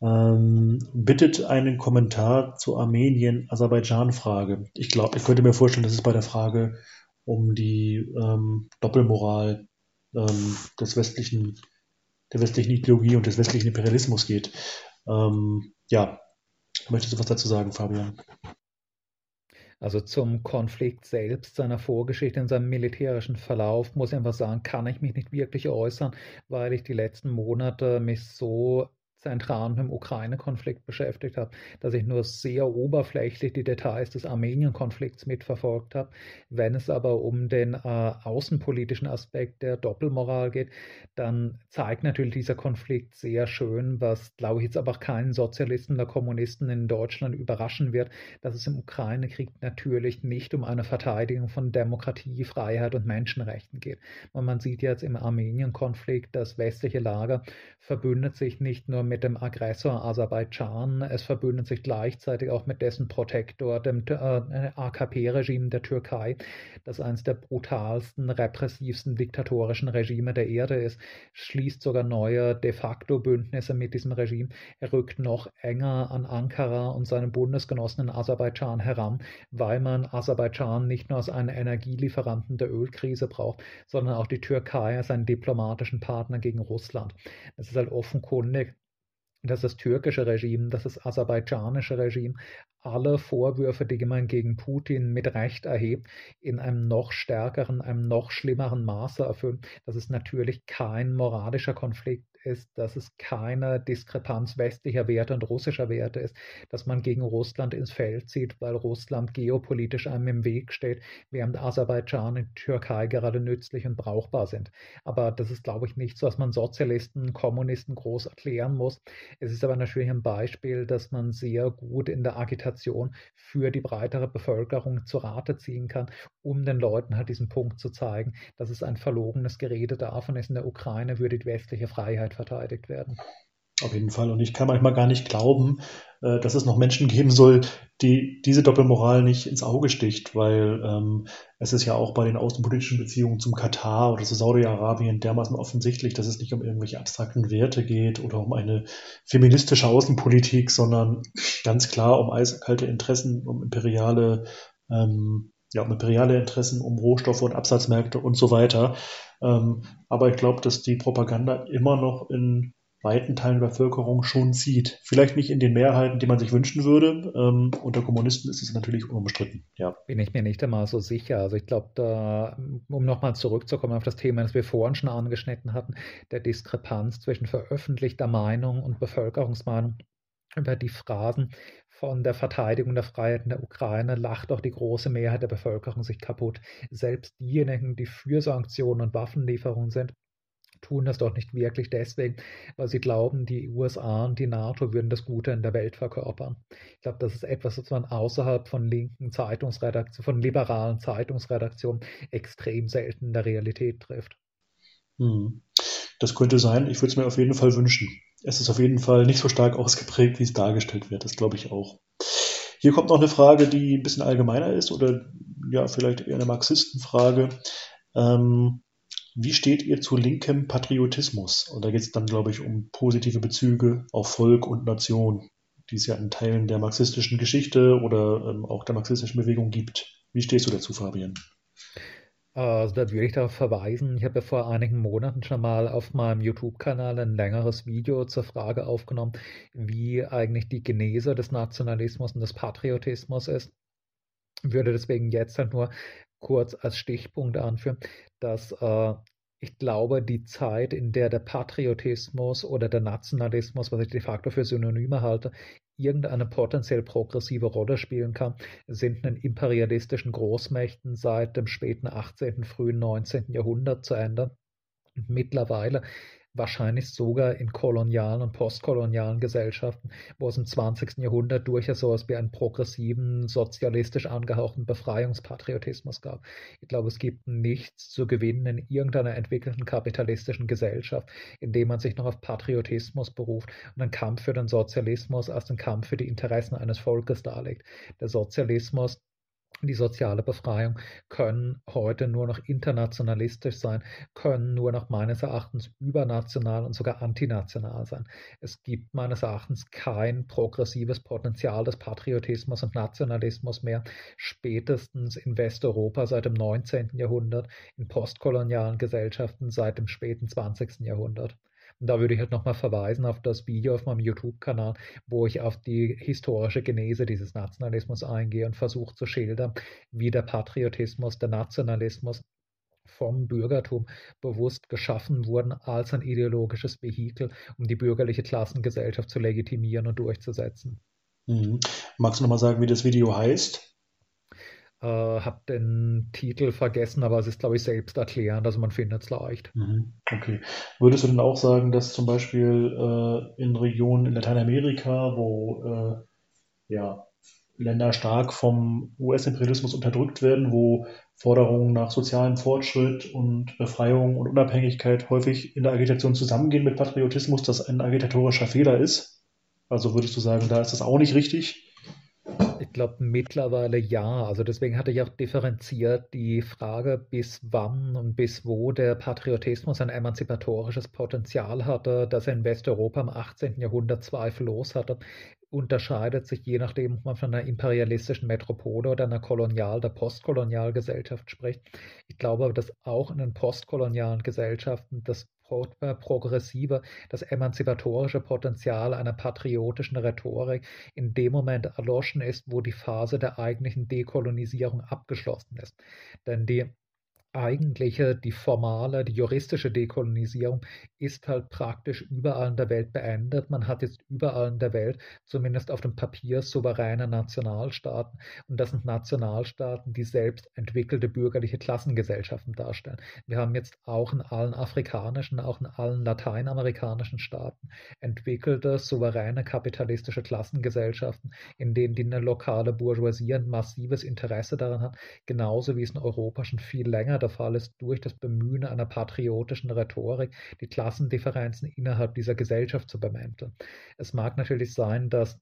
ähm, bittet einen Kommentar zur Armenien-Aserbaidschan-Frage. Ich glaube, ich könnte mir vorstellen, dass es bei der Frage um die ähm, Doppelmoral ähm, des westlichen, der westlichen Ideologie und des westlichen Imperialismus geht. Ähm, ja, möchtest du was dazu sagen, Fabian? Also zum Konflikt selbst, seiner Vorgeschichte und seinem militärischen Verlauf, muss ich einfach sagen, kann ich mich nicht wirklich äußern, weil ich die letzten Monate mich so zentral mit dem Ukraine-Konflikt beschäftigt habe, dass ich nur sehr oberflächlich die Details des Armenien-Konflikts mitverfolgt habe. Wenn es aber um den äh, außenpolitischen Aspekt der Doppelmoral geht, dann zeigt natürlich dieser Konflikt sehr schön, was, glaube ich, jetzt aber keinen Sozialisten oder Kommunisten in Deutschland überraschen wird, dass es im Ukraine-Krieg natürlich nicht um eine Verteidigung von Demokratie, Freiheit und Menschenrechten geht. Und man sieht jetzt im Armenien-Konflikt, das westliche Lager verbündet sich nicht nur mit mit dem Aggressor Aserbaidschan. Es verbündet sich gleichzeitig auch mit dessen Protektor, dem äh, AKP-Regime der Türkei, das eines der brutalsten, repressivsten, diktatorischen Regime der Erde ist, schließt sogar neue de facto Bündnisse mit diesem Regime. Er rückt noch enger an Ankara und seinen Bundesgenossen in Aserbaidschan heran, weil man Aserbaidschan nicht nur als einen Energielieferanten der Ölkrise braucht, sondern auch die Türkei als einen diplomatischen Partner gegen Russland. Es ist halt offenkundig, dass das türkische Regime, dass das aserbaidschanische Regime alle Vorwürfe, die man gegen Putin mit Recht erhebt, in einem noch stärkeren, einem noch schlimmeren Maße erfüllen. Das ist natürlich kein moralischer Konflikt ist, dass es keine Diskrepanz westlicher Werte und russischer Werte ist, dass man gegen Russland ins Feld zieht, weil Russland geopolitisch einem im Weg steht, während Aserbaidschan und Türkei gerade nützlich und brauchbar sind. Aber das ist, glaube ich, nichts, was man Sozialisten, Kommunisten groß erklären muss. Es ist aber natürlich ein Beispiel, dass man sehr gut in der Agitation für die breitere Bevölkerung zu Rate ziehen kann, um den Leuten halt diesen Punkt zu zeigen, dass es ein verlogenes Gerede davon ist, in der Ukraine würde die westliche Freiheit Sicherheit verteidigt werden. Auf jeden Fall. Und ich kann manchmal gar nicht glauben, äh, dass es noch Menschen geben soll, die diese Doppelmoral nicht ins Auge sticht, weil ähm, es ist ja auch bei den außenpolitischen Beziehungen zum Katar oder zu Saudi-Arabien dermaßen offensichtlich, dass es nicht um irgendwelche abstrakten Werte geht oder um eine feministische Außenpolitik, sondern ganz klar um eiskalte Interessen, um imperiale ähm, ja, imperiale Interessen, um Rohstoffe und Absatzmärkte und so weiter. Ähm, aber ich glaube, dass die Propaganda immer noch in weiten Teilen der Bevölkerung schon zieht. Vielleicht nicht in den Mehrheiten, die man sich wünschen würde. Ähm, unter Kommunisten ist es natürlich unumstritten. Ja. Bin ich mir nicht einmal so sicher. Also ich glaube, da, um nochmal zurückzukommen auf das Thema, das wir vorhin schon angeschnitten hatten, der Diskrepanz zwischen veröffentlichter Meinung und Bevölkerungsmeinung über die Phrasen von der Verteidigung der Freiheit in der Ukraine lacht doch die große Mehrheit der Bevölkerung sich kaputt. Selbst diejenigen, die für Sanktionen und Waffenlieferungen sind, tun das doch nicht wirklich deswegen, weil sie glauben, die USA und die NATO würden das Gute in der Welt verkörpern. Ich glaube, das ist etwas, was man außerhalb von linken Zeitungsredaktionen, von liberalen Zeitungsredaktionen extrem selten in der Realität trifft. Hm. Das könnte sein. Ich würde es mir auf jeden Fall wünschen. Es ist auf jeden Fall nicht so stark ausgeprägt, wie es dargestellt wird. Das glaube ich auch. Hier kommt noch eine Frage, die ein bisschen allgemeiner ist oder ja, vielleicht eher eine Marxistenfrage. Ähm, wie steht ihr zu linkem Patriotismus? Und da geht es dann, glaube ich, um positive Bezüge auf Volk und Nation, die es ja in Teilen der marxistischen Geschichte oder ähm, auch der marxistischen Bewegung gibt. Wie stehst du dazu, Fabian? Also da würde ich darauf verweisen, ich habe ja vor einigen Monaten schon mal auf meinem YouTube-Kanal ein längeres Video zur Frage aufgenommen, wie eigentlich die Genese des Nationalismus und des Patriotismus ist. Würde deswegen jetzt halt nur kurz als Stichpunkt anführen, dass äh, ich glaube, die Zeit, in der der Patriotismus oder der Nationalismus, was ich de facto für Synonyme halte, irgendeine potenziell progressive Rolle spielen kann, sind in imperialistischen Großmächten seit dem späten 18., frühen 19. Jahrhundert zu Ende. Und mittlerweile wahrscheinlich sogar in kolonialen und postkolonialen Gesellschaften, wo es im 20. Jahrhundert durchaus so etwas wie einen progressiven, sozialistisch angehauchten Befreiungspatriotismus gab. Ich glaube, es gibt nichts zu gewinnen in irgendeiner entwickelten kapitalistischen Gesellschaft, in dem man sich noch auf Patriotismus beruft und einen Kampf für den Sozialismus als den Kampf für die Interessen eines Volkes darlegt. Der Sozialismus die soziale Befreiung können heute nur noch internationalistisch sein, können nur noch meines Erachtens übernational und sogar antinational sein. Es gibt meines Erachtens kein progressives Potenzial des Patriotismus und Nationalismus mehr, spätestens in Westeuropa seit dem 19. Jahrhundert, in postkolonialen Gesellschaften seit dem späten 20. Jahrhundert. Da würde ich halt nochmal verweisen auf das Video auf meinem YouTube-Kanal, wo ich auf die historische Genese dieses Nationalismus eingehe und versuche zu schildern, wie der Patriotismus, der Nationalismus vom Bürgertum bewusst geschaffen wurden als ein ideologisches Vehikel, um die bürgerliche Klassengesellschaft zu legitimieren und durchzusetzen. Mhm. Magst du nochmal sagen, wie das Video heißt? Äh, habe den Titel vergessen, aber es ist, glaube ich, selbst erklärend, also man findet es leicht. Mhm. Okay. Würdest du denn auch sagen, dass zum Beispiel äh, in Regionen in Lateinamerika, wo äh, ja, Länder stark vom US-Imperialismus unterdrückt werden, wo Forderungen nach sozialem Fortschritt und Befreiung und Unabhängigkeit häufig in der Agitation zusammengehen mit Patriotismus, das ein agitatorischer Fehler ist? Also würdest du sagen, da ist das auch nicht richtig? Ich glaube mittlerweile ja. Also deswegen hatte ich auch differenziert die Frage, bis wann und bis wo der Patriotismus ein emanzipatorisches Potenzial hatte, das er in Westeuropa im 18. Jahrhundert zweifellos hatte, unterscheidet sich je nachdem, ob man von einer imperialistischen Metropole oder einer Kolonial- oder Postkolonialgesellschaft spricht. Ich glaube aber, dass auch in den postkolonialen Gesellschaften das progressive, das emanzipatorische Potenzial einer patriotischen Rhetorik in dem Moment erloschen ist, wo die Phase der eigentlichen Dekolonisierung abgeschlossen ist. Denn die eigentliche, die formale, die juristische Dekolonisierung ist halt praktisch überall in der Welt beendet. Man hat jetzt überall in der Welt, zumindest auf dem Papier, souveräne Nationalstaaten. Und das sind Nationalstaaten, die selbst entwickelte bürgerliche Klassengesellschaften darstellen. Wir haben jetzt auch in allen afrikanischen, auch in allen lateinamerikanischen Staaten entwickelte, souveräne kapitalistische Klassengesellschaften, in denen die lokale Bourgeoisie ein massives Interesse daran hat, genauso wie es in Europa schon viel länger der Fall ist, durch das Bemühen einer patriotischen Rhetorik die Klassendifferenzen innerhalb dieser Gesellschaft zu bemänteln. Es mag natürlich sein, dass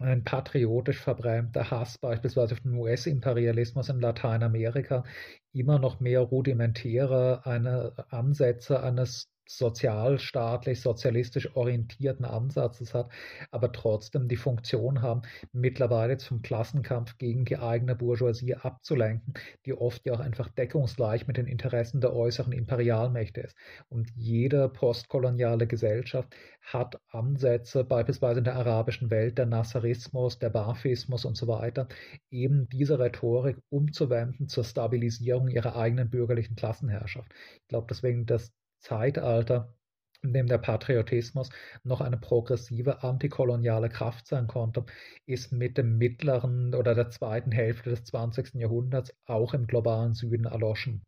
ein patriotisch verbrämter Hass beispielsweise auf den US-Imperialismus in Lateinamerika immer noch mehr rudimentäre eine Ansätze eines sozialstaatlich, sozialistisch orientierten Ansatzes hat, aber trotzdem die Funktion haben, mittlerweile vom Klassenkampf gegen die eigene Bourgeoisie abzulenken, die oft ja auch einfach deckungsgleich mit den Interessen der äußeren Imperialmächte ist. Und jede postkoloniale Gesellschaft hat Ansätze, beispielsweise in der arabischen Welt, der Nasserismus, der Bafismus und so weiter, eben diese Rhetorik umzuwenden zur Stabilisierung ihrer eigenen bürgerlichen Klassenherrschaft. Ich glaube deswegen, dass Zeitalter in dem der Patriotismus noch eine progressive antikoloniale Kraft sein konnte, ist mit dem mittleren oder der zweiten Hälfte des 20. Jahrhunderts auch im globalen Süden erloschen.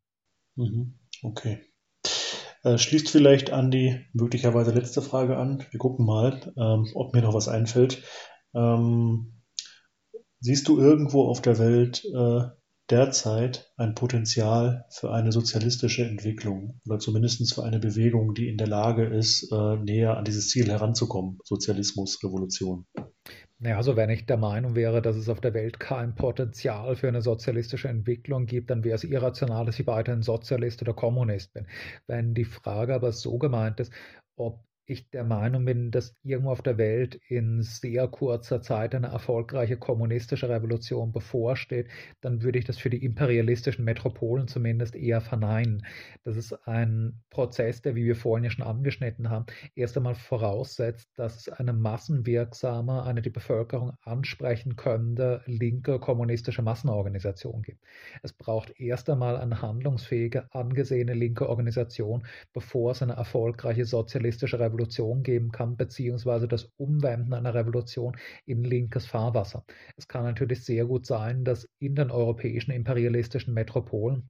Mhm. Okay. Äh, schließt vielleicht an die möglicherweise letzte Frage an. Wir gucken mal, ähm, ob mir noch was einfällt. Ähm, siehst du irgendwo auf der Welt äh, derzeit ein Potenzial für eine sozialistische Entwicklung oder zumindest für eine Bewegung, die in der Lage ist, äh, näher an dieses Ziel heranzukommen, Sozialismus, Revolution. Ja, also wenn ich der Meinung wäre, dass es auf der Welt kein Potenzial für eine sozialistische Entwicklung gibt, dann wäre es irrational, dass ich weiterhin Sozialist oder Kommunist bin. Wenn die Frage aber so gemeint ist, ob ich der Meinung bin, dass irgendwo auf der Welt in sehr kurzer Zeit eine erfolgreiche kommunistische Revolution bevorsteht, dann würde ich das für die imperialistischen Metropolen zumindest eher verneinen. Das ist ein Prozess, der, wie wir vorhin ja schon angeschnitten haben, erst einmal voraussetzt, dass es eine massenwirksame, eine die Bevölkerung ansprechen könnte, linke kommunistische Massenorganisation gibt. Es braucht erst einmal eine handlungsfähige, angesehene linke Organisation, bevor es eine erfolgreiche sozialistische Revolution Revolution geben kann, beziehungsweise das Umwenden einer Revolution in linkes Fahrwasser. Es kann natürlich sehr gut sein, dass in den europäischen imperialistischen Metropolen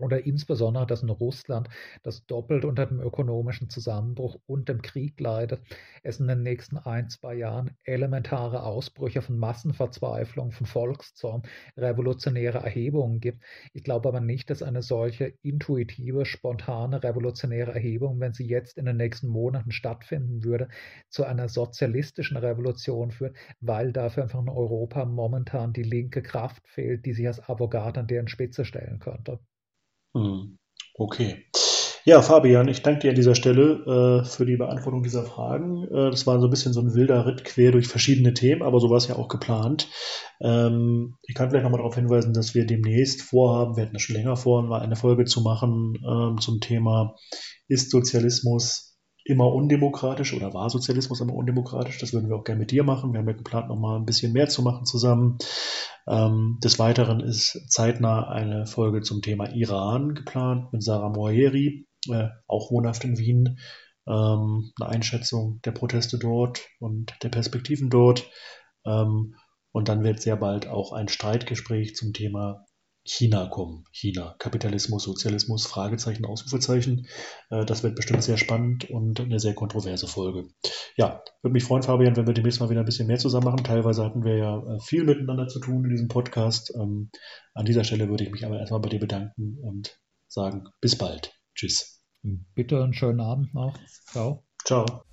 oder insbesondere, dass in Russland, das doppelt unter dem ökonomischen Zusammenbruch und dem Krieg leidet, es in den nächsten ein, zwei Jahren elementare Ausbrüche von Massenverzweiflung, von Volkszorn, revolutionäre Erhebungen gibt. Ich glaube aber nicht, dass eine solche intuitive, spontane, revolutionäre Erhebung, wenn sie jetzt in den nächsten Monaten stattfinden würde, zu einer sozialistischen Revolution führt, weil dafür einfach in Europa momentan die linke Kraft fehlt, die sich als Avogat an deren Spitze stellen könnte. Hm, okay. Ja, Fabian, ich danke dir an dieser Stelle äh, für die Beantwortung dieser Fragen. Äh, das war so ein bisschen so ein wilder Ritt quer durch verschiedene Themen, aber so war es ja auch geplant. Ähm, ich kann vielleicht nochmal darauf hinweisen, dass wir demnächst vorhaben, wir hatten das schon länger vor, eine Folge zu machen ähm, zum Thema, ist Sozialismus immer undemokratisch oder war Sozialismus immer undemokratisch. Das würden wir auch gerne mit dir machen. Wir haben ja geplant, nochmal ein bisschen mehr zu machen zusammen. Ähm, des Weiteren ist zeitnah eine Folge zum Thema Iran geplant mit Sarah Moaheri, äh, auch wohnhaft in Wien. Ähm, eine Einschätzung der Proteste dort und der Perspektiven dort. Ähm, und dann wird sehr bald auch ein Streitgespräch zum Thema China kommen. China, Kapitalismus, Sozialismus, Fragezeichen, Ausrufezeichen. Äh, das wird bestimmt sehr spannend und eine sehr kontroverse Folge. Ja, würde mich freuen, Fabian, wenn wir demnächst mal wieder ein bisschen mehr zusammen machen. Teilweise hatten wir ja äh, viel miteinander zu tun in diesem Podcast. Ähm, an dieser Stelle würde ich mich aber erstmal bei dir bedanken und sagen, bis bald. Tschüss. Bitte einen schönen Abend noch. Ciao. Ciao.